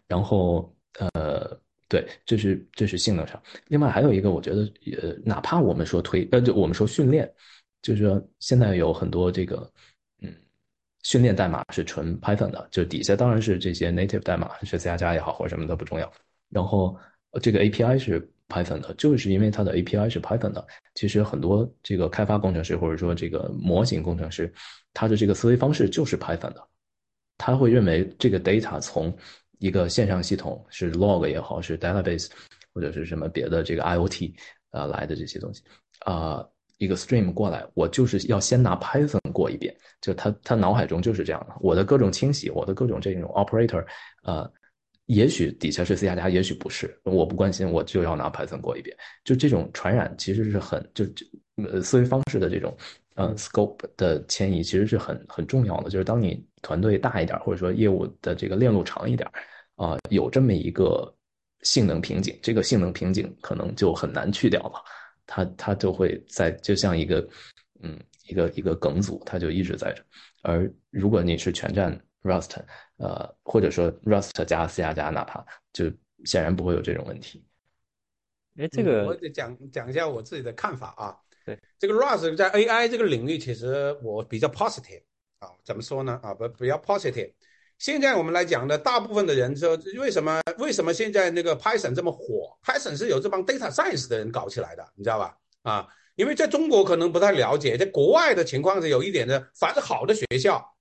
然后，呃，对，这是这是性能上。另外还有一个，我觉得，呃，哪怕我们说推，呃，就我们说训练，就是说现在有很多这个，嗯，训练代码是纯 Python 的，就底下当然是这些 native 代码，是 C 加加也好或者什么都不重要。然后这个 API 是 Python 的，就是因为它的 API 是 Python 的，其实很多这个开发工程师或者说这个模型工程师，他的这个思维方式就是 Python 的，他会认为这个 data 从一个线上系统是 log 也好，是 database 或者是什么别的这个 IOT 啊来的这些东西啊，一个 stream 过来，我就是要先拿 Python 过一遍，就他他脑海中就是这样的。我的各种清洗，我的各种这种 operator，呃，也许底下是 C 加加，也许不是，我不关心，我就要拿 Python 过一遍。就这种传染其实是很就就呃思维方式的这种呃 scope 的迁移，其实是很很重要的。就是当你团队大一点，或者说业务的这个链路长一点，啊，有这么一个性能瓶颈，这个性能瓶颈可能就很难去掉了。它它就会在就像一个嗯一个一个梗阻，它就一直在这。而如果你是全站 Rust，呃，或者说 Rust 加 C 加加，哪怕就显然不会有这种问题。哎，这个我得讲讲一下我自己的看法啊。对，这个 Rust 在 AI 这个领域，其实我比较 positive 啊。怎么说呢？啊，不比较 positive。现在我们来讲的，大部分的人说，为什么为什么现在那个 Python 这么火？Python 是由这帮 data science 的人搞起来的，你知道吧？啊，因为在中国可能不太了解，在国外的情况是有一点的，凡是好的学校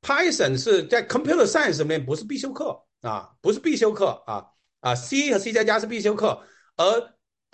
，Python 是在 computer science 里面不是必修课啊，不是必修课啊啊，C 和 C 加加是必修课，而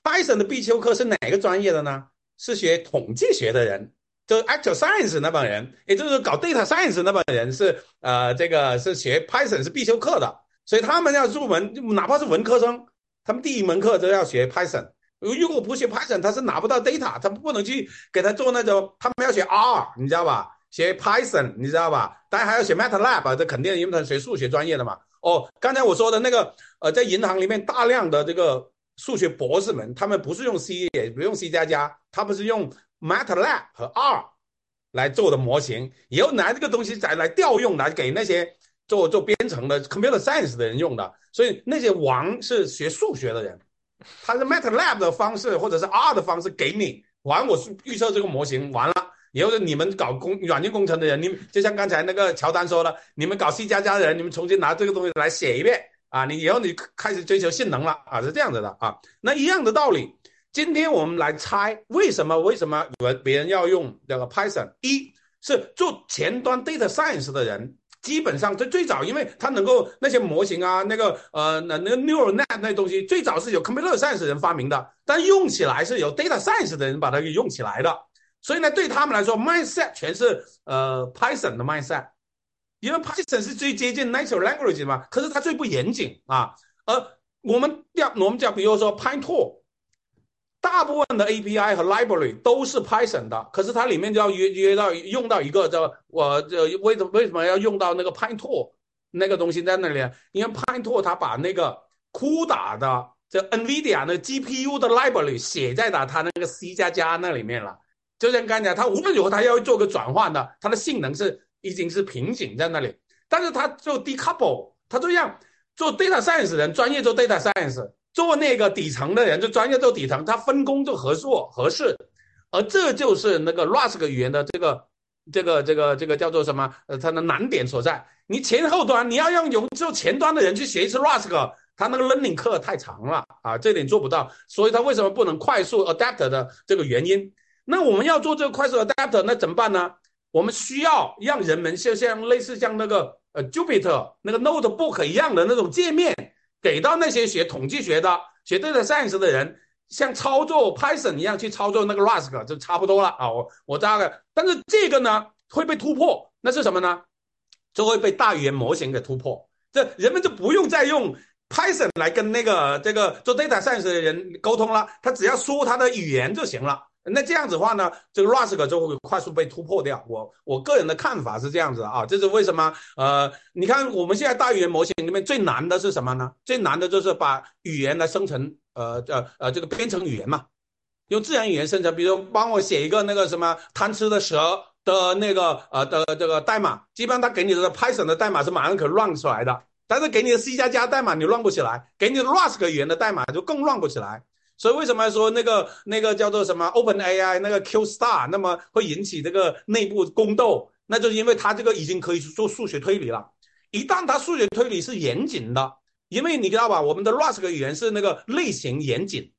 Python 的必修课是哪个专业的呢？是学统计学的人。就 actual science 那帮人，也就是搞 data science 那帮人是呃，这个是学 Python 是必修课的，所以他们要入门，哪怕是文科生，他们第一门课都要学 Python。如果不学 Python，他是拿不到 data，他不能去给他做那种，他们要学 R，你知道吧？学 Python，你知道吧？当然还要学 MATLAB，这肯定因为他学数学专业的嘛。哦，刚才我说的那个呃，在银行里面大量的这个数学博士们，他们不是用 C，也不用 C 加加，他们是用。MATLAB 和 R 来做的模型，以后拿这个东西再来调用，来给那些做做编程的 Computer Science 的人用的。所以那些王是学数学的人，他是 MATLAB 的方式或者是 R 的方式给你，完我是预测这个模型完了，以后你们搞工软件工程的人，你就像刚才那个乔丹说的，你们搞 C 加加的人，你们重新拿这个东西来写一遍啊，你以后你开始追求性能了啊，是这样子的啊，那一样的道理。今天我们来猜为什么？为什么别别人要用那个 Python？一是做前端 data science 的人，基本上最最早，因为他能够那些模型啊，那个呃那那个 neural net 那东西，最早是有 computer science 人发明的，但用起来是由 data science 的人把它给用起来的。所以呢，对他们来说，mindset 全是呃 Python 的 mindset，因为 Python 是最接近 natural language 的嘛，可是它最不严谨啊。而我们要我们讲，比如说 Python。大部分的 API 和 library 都是 Python 的，可是它里面就要约约到用到一个叫我这为什为什么要用到那个 Python 那个东西在那里？因为 Python 它把那个 CUDA 的这 NVIDIA 那 GPU 的 library 写在了它那个 C 加加那里面了。就像刚才，它无论如何它要做个转换的，它的性能是已经是瓶颈在那里。但是他做 decouple，他这样做 data science 人专业做 data science。做那个底层的人就专业做底层，他分工就合作合适，而这就是那个 Rust 语言的这个这个这个这个叫做什么？呃，它的难点所在。你前后端你要让用做前端的人去学一次 Rust，他那个 learning 课太长了啊，这点做不到。所以他为什么不能快速 adapt 的这个原因？那我们要做这个快速 adapt，那怎么办呢？我们需要让人们就像类似像那个呃 Jupiter 那个 Notebook 一样的那种界面。给到那些学统计学的、学 data science 的人，像操作 Python 一样去操作那个 Rust 就差不多了啊！我我大概，但是这个呢会被突破，那是什么呢？就会被大语言模型给突破。这人们就不用再用 Python 来跟那个这个做 data science 的人沟通了，他只要说他的语言就行了。那这样子的话呢，这个 Rust 就会快速被突破掉。我我个人的看法是这样子啊，这是为什么？呃，你看我们现在大语言模型里面最难的是什么呢？最难的就是把语言来生成，呃呃呃，这个编程语言嘛，用自然语言生成。比如帮我写一个那个什么贪吃的蛇的那个呃的这个代码，基本上他给你的 Python 的代码是马上可 run 出来的。但是给你的 C 加加代码你乱不起来，给你的 Rust 语言的代码就更乱不起来。所以为什么说那个那个叫做什么 Open AI 那个 Q Star 那么会引起这个内部宫斗？那就是因为它这个已经可以做数学推理了。一旦它数学推理是严谨的，因为你知道吧，我们的 Rust 语言是那个类型严谨，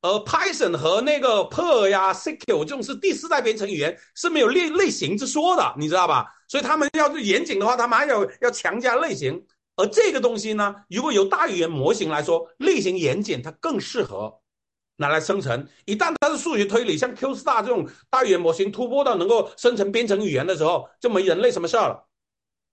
而 Python 和那个 Perl 呀 SQL 这种是第四代编程语言是没有类类型之说的，你知道吧？所以他们要是严谨的话，他们还要要强加类型。而这个东西呢，如果由大语言模型来说，类型严谨，它更适合拿来生成。一旦它是数学推理，像 Q Star 这种大语言模型突破到能够生成编程语言的时候，就没人类什么事儿了，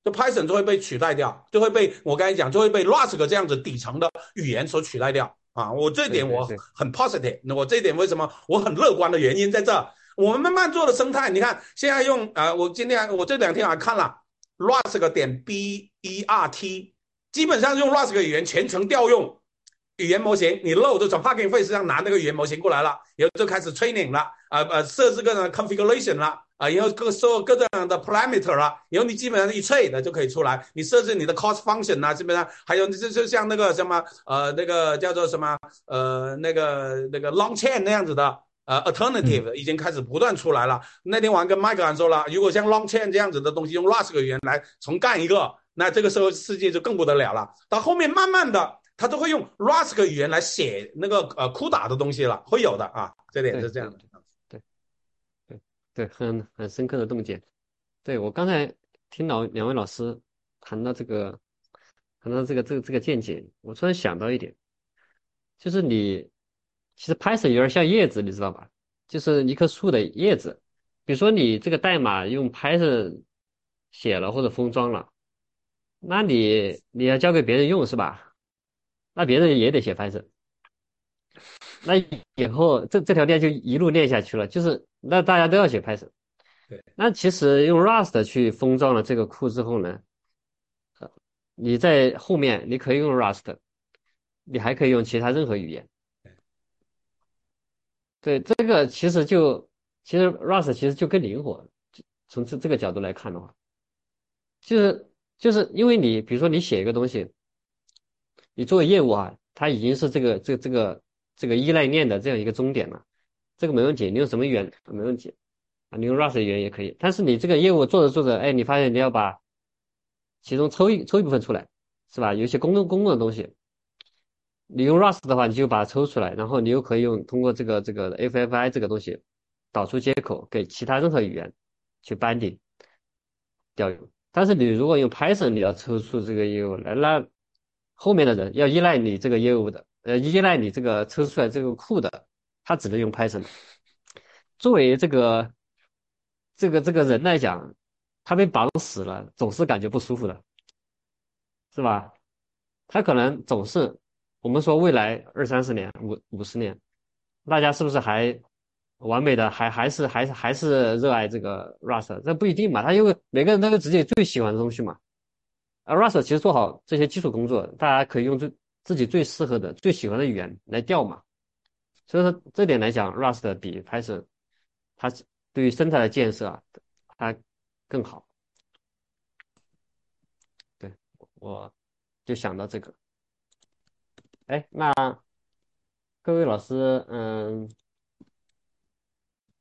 就 Python 就会被取代掉，就会被我刚才讲，就会被 Rust 这样子底层的语言所取代掉啊！我这点我很 positive，那我这点为什么我很乐观的原因在这。我们慢慢做的生态，你看现在用啊，我今天我这两天还看了 Rust 点 B E R T。基本上用 Rust 语言全程调用语言模型，你 load 就从 Hugging Face 上拿那个语言模型过来了，然后就开始 training 了，呃呃，设置各种 configuration 了，啊，然后各设各种的 parameter 了，然后你基本上一 train 就可以出来，你设置你的 cost function 啊，基本上还有就就像那个什么呃那个叫做什么呃那个那个 long chain 那样子的呃 alternative 已经开始不断出来了。那天我还跟麦克兰说了，如果像 long chain 这样子的东西用 Rust 语言来重干一个。那这个时候世界就更不得了了。到后面慢慢的，他都会用 Rust 语言来写那个呃 CUDA 的东西了，会有的啊。这点是这样的。对，对，对，很很深刻的洞见。对我刚才听到两位老师谈到这个，谈到这个这个这个见解，我突然想到一点，就是你其实 Python 有点像叶子，你知道吧？就是一棵树的叶子。比如说你这个代码用 Python 写了或者封装了。那你你要交给别人用是吧？那别人也得写 Python，那以后这这条链就一路链下去了，就是那大家都要写 Python。对，那其实用 Rust 去封装了这个库之后呢，你在后面你可以用 Rust，你还可以用其他任何语言。对，这个其实就其实 Rust 其实就更灵活，从这这个角度来看的话，就是。就是因为你，比如说你写一个东西，你做业务啊，它已经是这个、这、这个、这个依赖链的这样一个终点了，这个没问题，你用什么语言没问题啊？你用 Rust 语言也可以。但是你这个业务做着做着，哎，你发现你要把其中抽一抽一部分出来，是吧？有一些公共公共的东西，你用 Rust 的话，你就把它抽出来，然后你又可以用通过这个这个 FFI 这个东西导出接口给其他任何语言去 binding 调用。但是你如果用 Python，你要抽出这个业务来，那后面的人要依赖你这个业务的，呃，依赖你这个抽出来这个库的，他只能用 Python。作为这个这个这个人来讲，他被绑死了，总是感觉不舒服的，是吧？他可能总是，我们说未来二三十年、五五十年，大家是不是还？完美的还还是还是还是热爱这个 Rust，这不一定嘛，他因为每个人都有自己最喜欢的东西嘛。而 Rust 其实做好这些基础工作，大家可以用最自己最适合的、最喜欢的语言来调嘛。所以说这点来讲，Rust 比 Python 它对于生态的建设啊，它更好。对，我就想到这个。哎，那各位老师，嗯。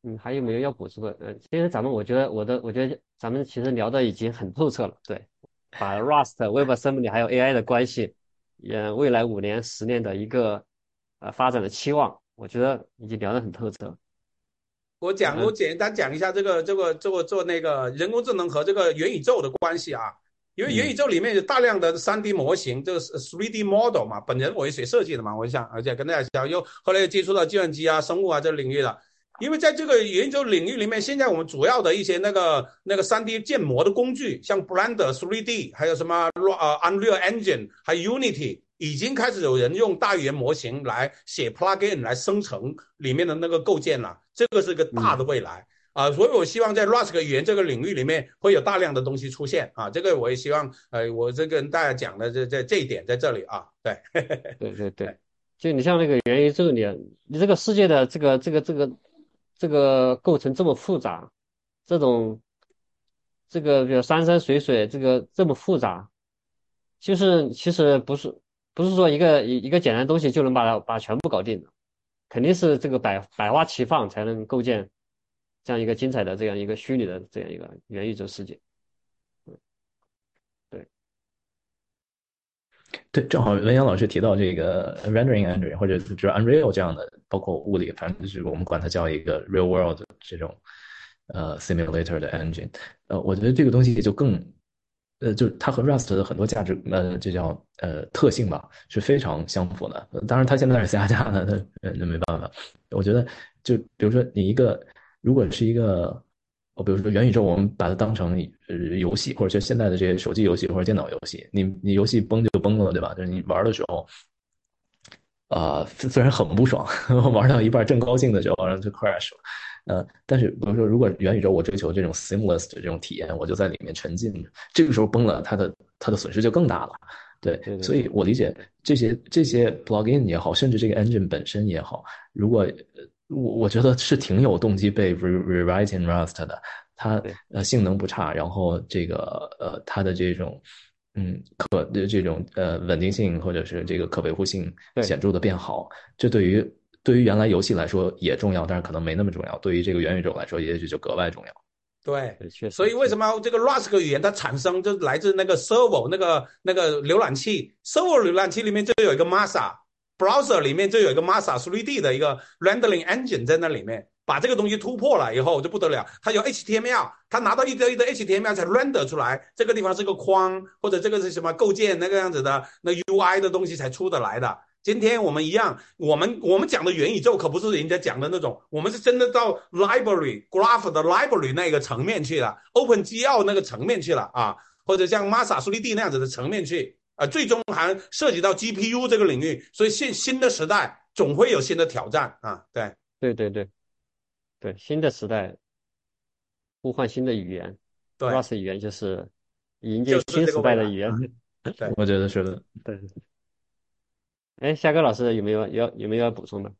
嗯，还有没有要补充的？呃，其实咱们我觉得我的，我觉得咱们其实聊的已经很透彻了。对，把 Rust、WebAssembly 还有 AI 的关系，也，未来五年、十年的一个呃发展的期望，我觉得已经聊得很透彻。我讲，我简单讲一下这个这个这个做那个人工智能和这个元宇宙的关系啊。因为元宇宙里面有大量的 3D 模型，就是 3D model 嘛。本人我也学设计的嘛，我想而且跟大家讲，又后来又接触到计算机啊、生物啊这领域的。因为在这个研究领域里面，现在我们主要的一些那个那个 3D 建模的工具，像 Blender 3D，还有什么呃 Unreal Engine，还有 Unity，已经开始有人用大语言模型来写 plugin 来生成里面的那个构建了，这个是个大的未来。啊，所以我希望在 Rust 语言这个领域里面会有大量的东西出现啊，这个我也希望，呃，我这跟大家讲的这这这一点在这里啊，对，对对 对，就你像那个元宇宙里，你这个世界的这个这个这个这个构成这么复杂，这种这个比如山山水水这个这么复杂，就是其实不是不是说一个一一个简单东西就能把它把全部搞定的，肯定是这个百百花齐放才能构建。这样一个精彩的这样一个虚拟的这样一个元宇宙世界，对，正好文阳老师提到这个 rendering engine 或者就是 Unreal 这样的，包括物理，反正就是我们管它叫一个 real world 这种呃 simulator 的 engine，呃，我觉得这个东西就更，呃，就是它和 Rust 的很多价值，呃，这叫呃特性吧，是非常相符的。当然，它现在是 C 加加的，那那没办法。我觉得，就比如说你一个。如果是一个，我比如说元宇宙，我们把它当成呃游戏，或者就现在的这些手机游戏或者电脑游戏，你你游戏崩就崩了，对吧？就是你玩的时候，啊，虽然很不爽，玩到一半正高兴的时候，然后就 crash 了，呃，但是比如说，如果元宇宙我追求这种 seamless 的这种体验，我就在里面沉浸，这个时候崩了，它的它的损失就更大了，对，所以我理解这些这些 plugin 也好，甚至这个 engine 本身也好，如果。我我觉得是挺有动机被 rewriting Rust 的，它呃性能不差，然后这个呃它的这种嗯可的这种呃稳定性或者是这个可维护性显著的变好，这对于对于原来游戏来说也重要，但是可能没那么重要，对于这个元宇宙来说也许就格外重要。对，所以为什么这个 Rust 语言它产生就来自那个 Servo 那个那个浏览器，Servo 浏览器里面就有一个 Masa。Browser 里面就有一个 Masa 3D 的一个 rendering engine 在那里面，把这个东西突破了以后就不得了。它有 HTML，它拿到一堆一堆 HTML 才 render 出来，这个地方是个框，或者这个是什么构建那个样子的那 UI 的东西才出得来的。今天我们一样，我们我们讲的元宇宙可不是人家讲的那种，我们是真的到 library graph 的 library 那个层面去了，OpenGL 那个层面去了啊，或者像 Masa 3D 那样子的层面去。啊，最终还涉及到 GPU 这个领域，所以现新的时代总会有新的挑战啊！对，对对对，对新的时代呼唤新的语言，Rust 语言就是迎接新时代的语言。对，我觉得是的。对。哎，夏哥老师有没有要有没有要补充的？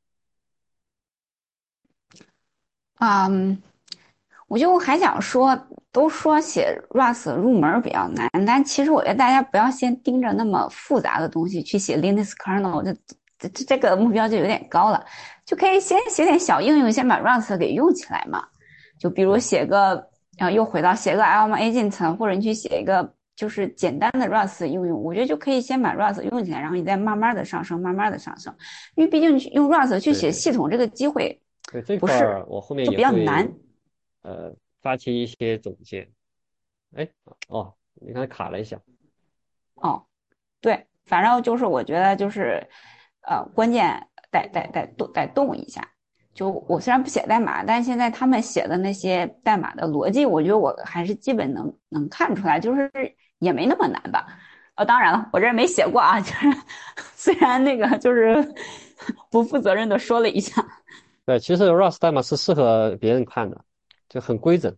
嗯。我就还想说，都说写 Rust 入门比较难，但其实我觉得大家不要先盯着那么复杂的东西去写 Linux kernel，这这这个目标就有点高了，就可以先写点小应用，先把 Rust 给用起来嘛。就比如写个，然后，又回到写个 Elm agent，或者你去写一个就是简单的 Rust 应用，我觉得就可以先把 Rust 用起来，然后你再慢慢的上升，慢慢的上升。因为毕竟用 Rust 去写系统这个机会，不是我后面就比较难。呃，发起一些总结。哎，哦，你看卡了一下。哦，对，反正就是我觉得就是，呃，关键得得得动得动一下。就我虽然不写代码，但是现在他们写的那些代码的逻辑，我觉得我还是基本能能看出来，就是也没那么难吧。呃，当然了，我这没写过啊，就是 虽然那个就是 不负责任的说了一下。对，其实 Rust 代码是适合别人看的。就很规整，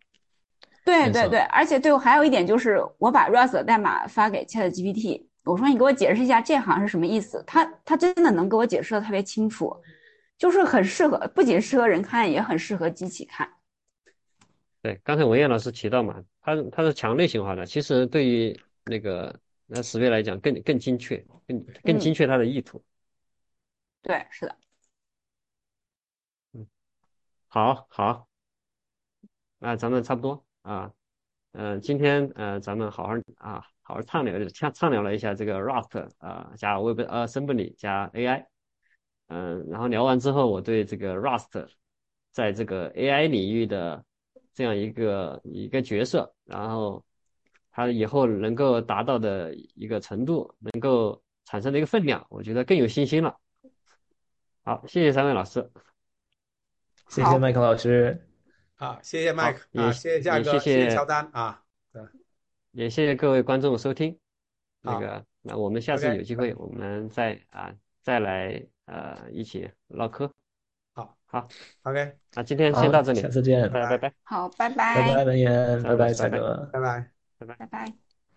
对对对，而且对我还有一点就是，我把 Rust 代码发给 Chat GPT，我说你给我解释一下这行是什么意思，他他真的能给我解释的特别清楚，就是很适合，不仅适合人看，也很适合机器看。对，刚才文艳老师提到嘛，它它是强类型化的，其实对于那个那识别来讲更更精确，更更精确它的意图。对，是的。嗯，好好。啊，咱们差不多啊，嗯，今天呃，咱们好好啊，好好畅聊，畅畅聊了一下这个 Rust 啊，加 Web Assembly 加 AI，嗯，然后聊完之后，我对这个 Rust 在这个 AI 领域的这样一个一个角色，然后它以后能够达到的一个程度，能够产生的一个分量，我觉得更有信心了。好，谢谢三位老师，谢谢麦克老师。好，谢谢麦克啊，谢谢价哥，谢谢乔丹啊，对，也谢谢各位观众收听，那个那我们下次有机会，我们再啊再来呃一起唠嗑。好好，OK，那今天先到这里下，次见，大家拜拜，好，拜拜拜拜，文言，拜拜，拜拜蔡哥。拜拜。拜拜。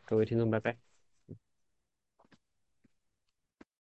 各位听众拜拜。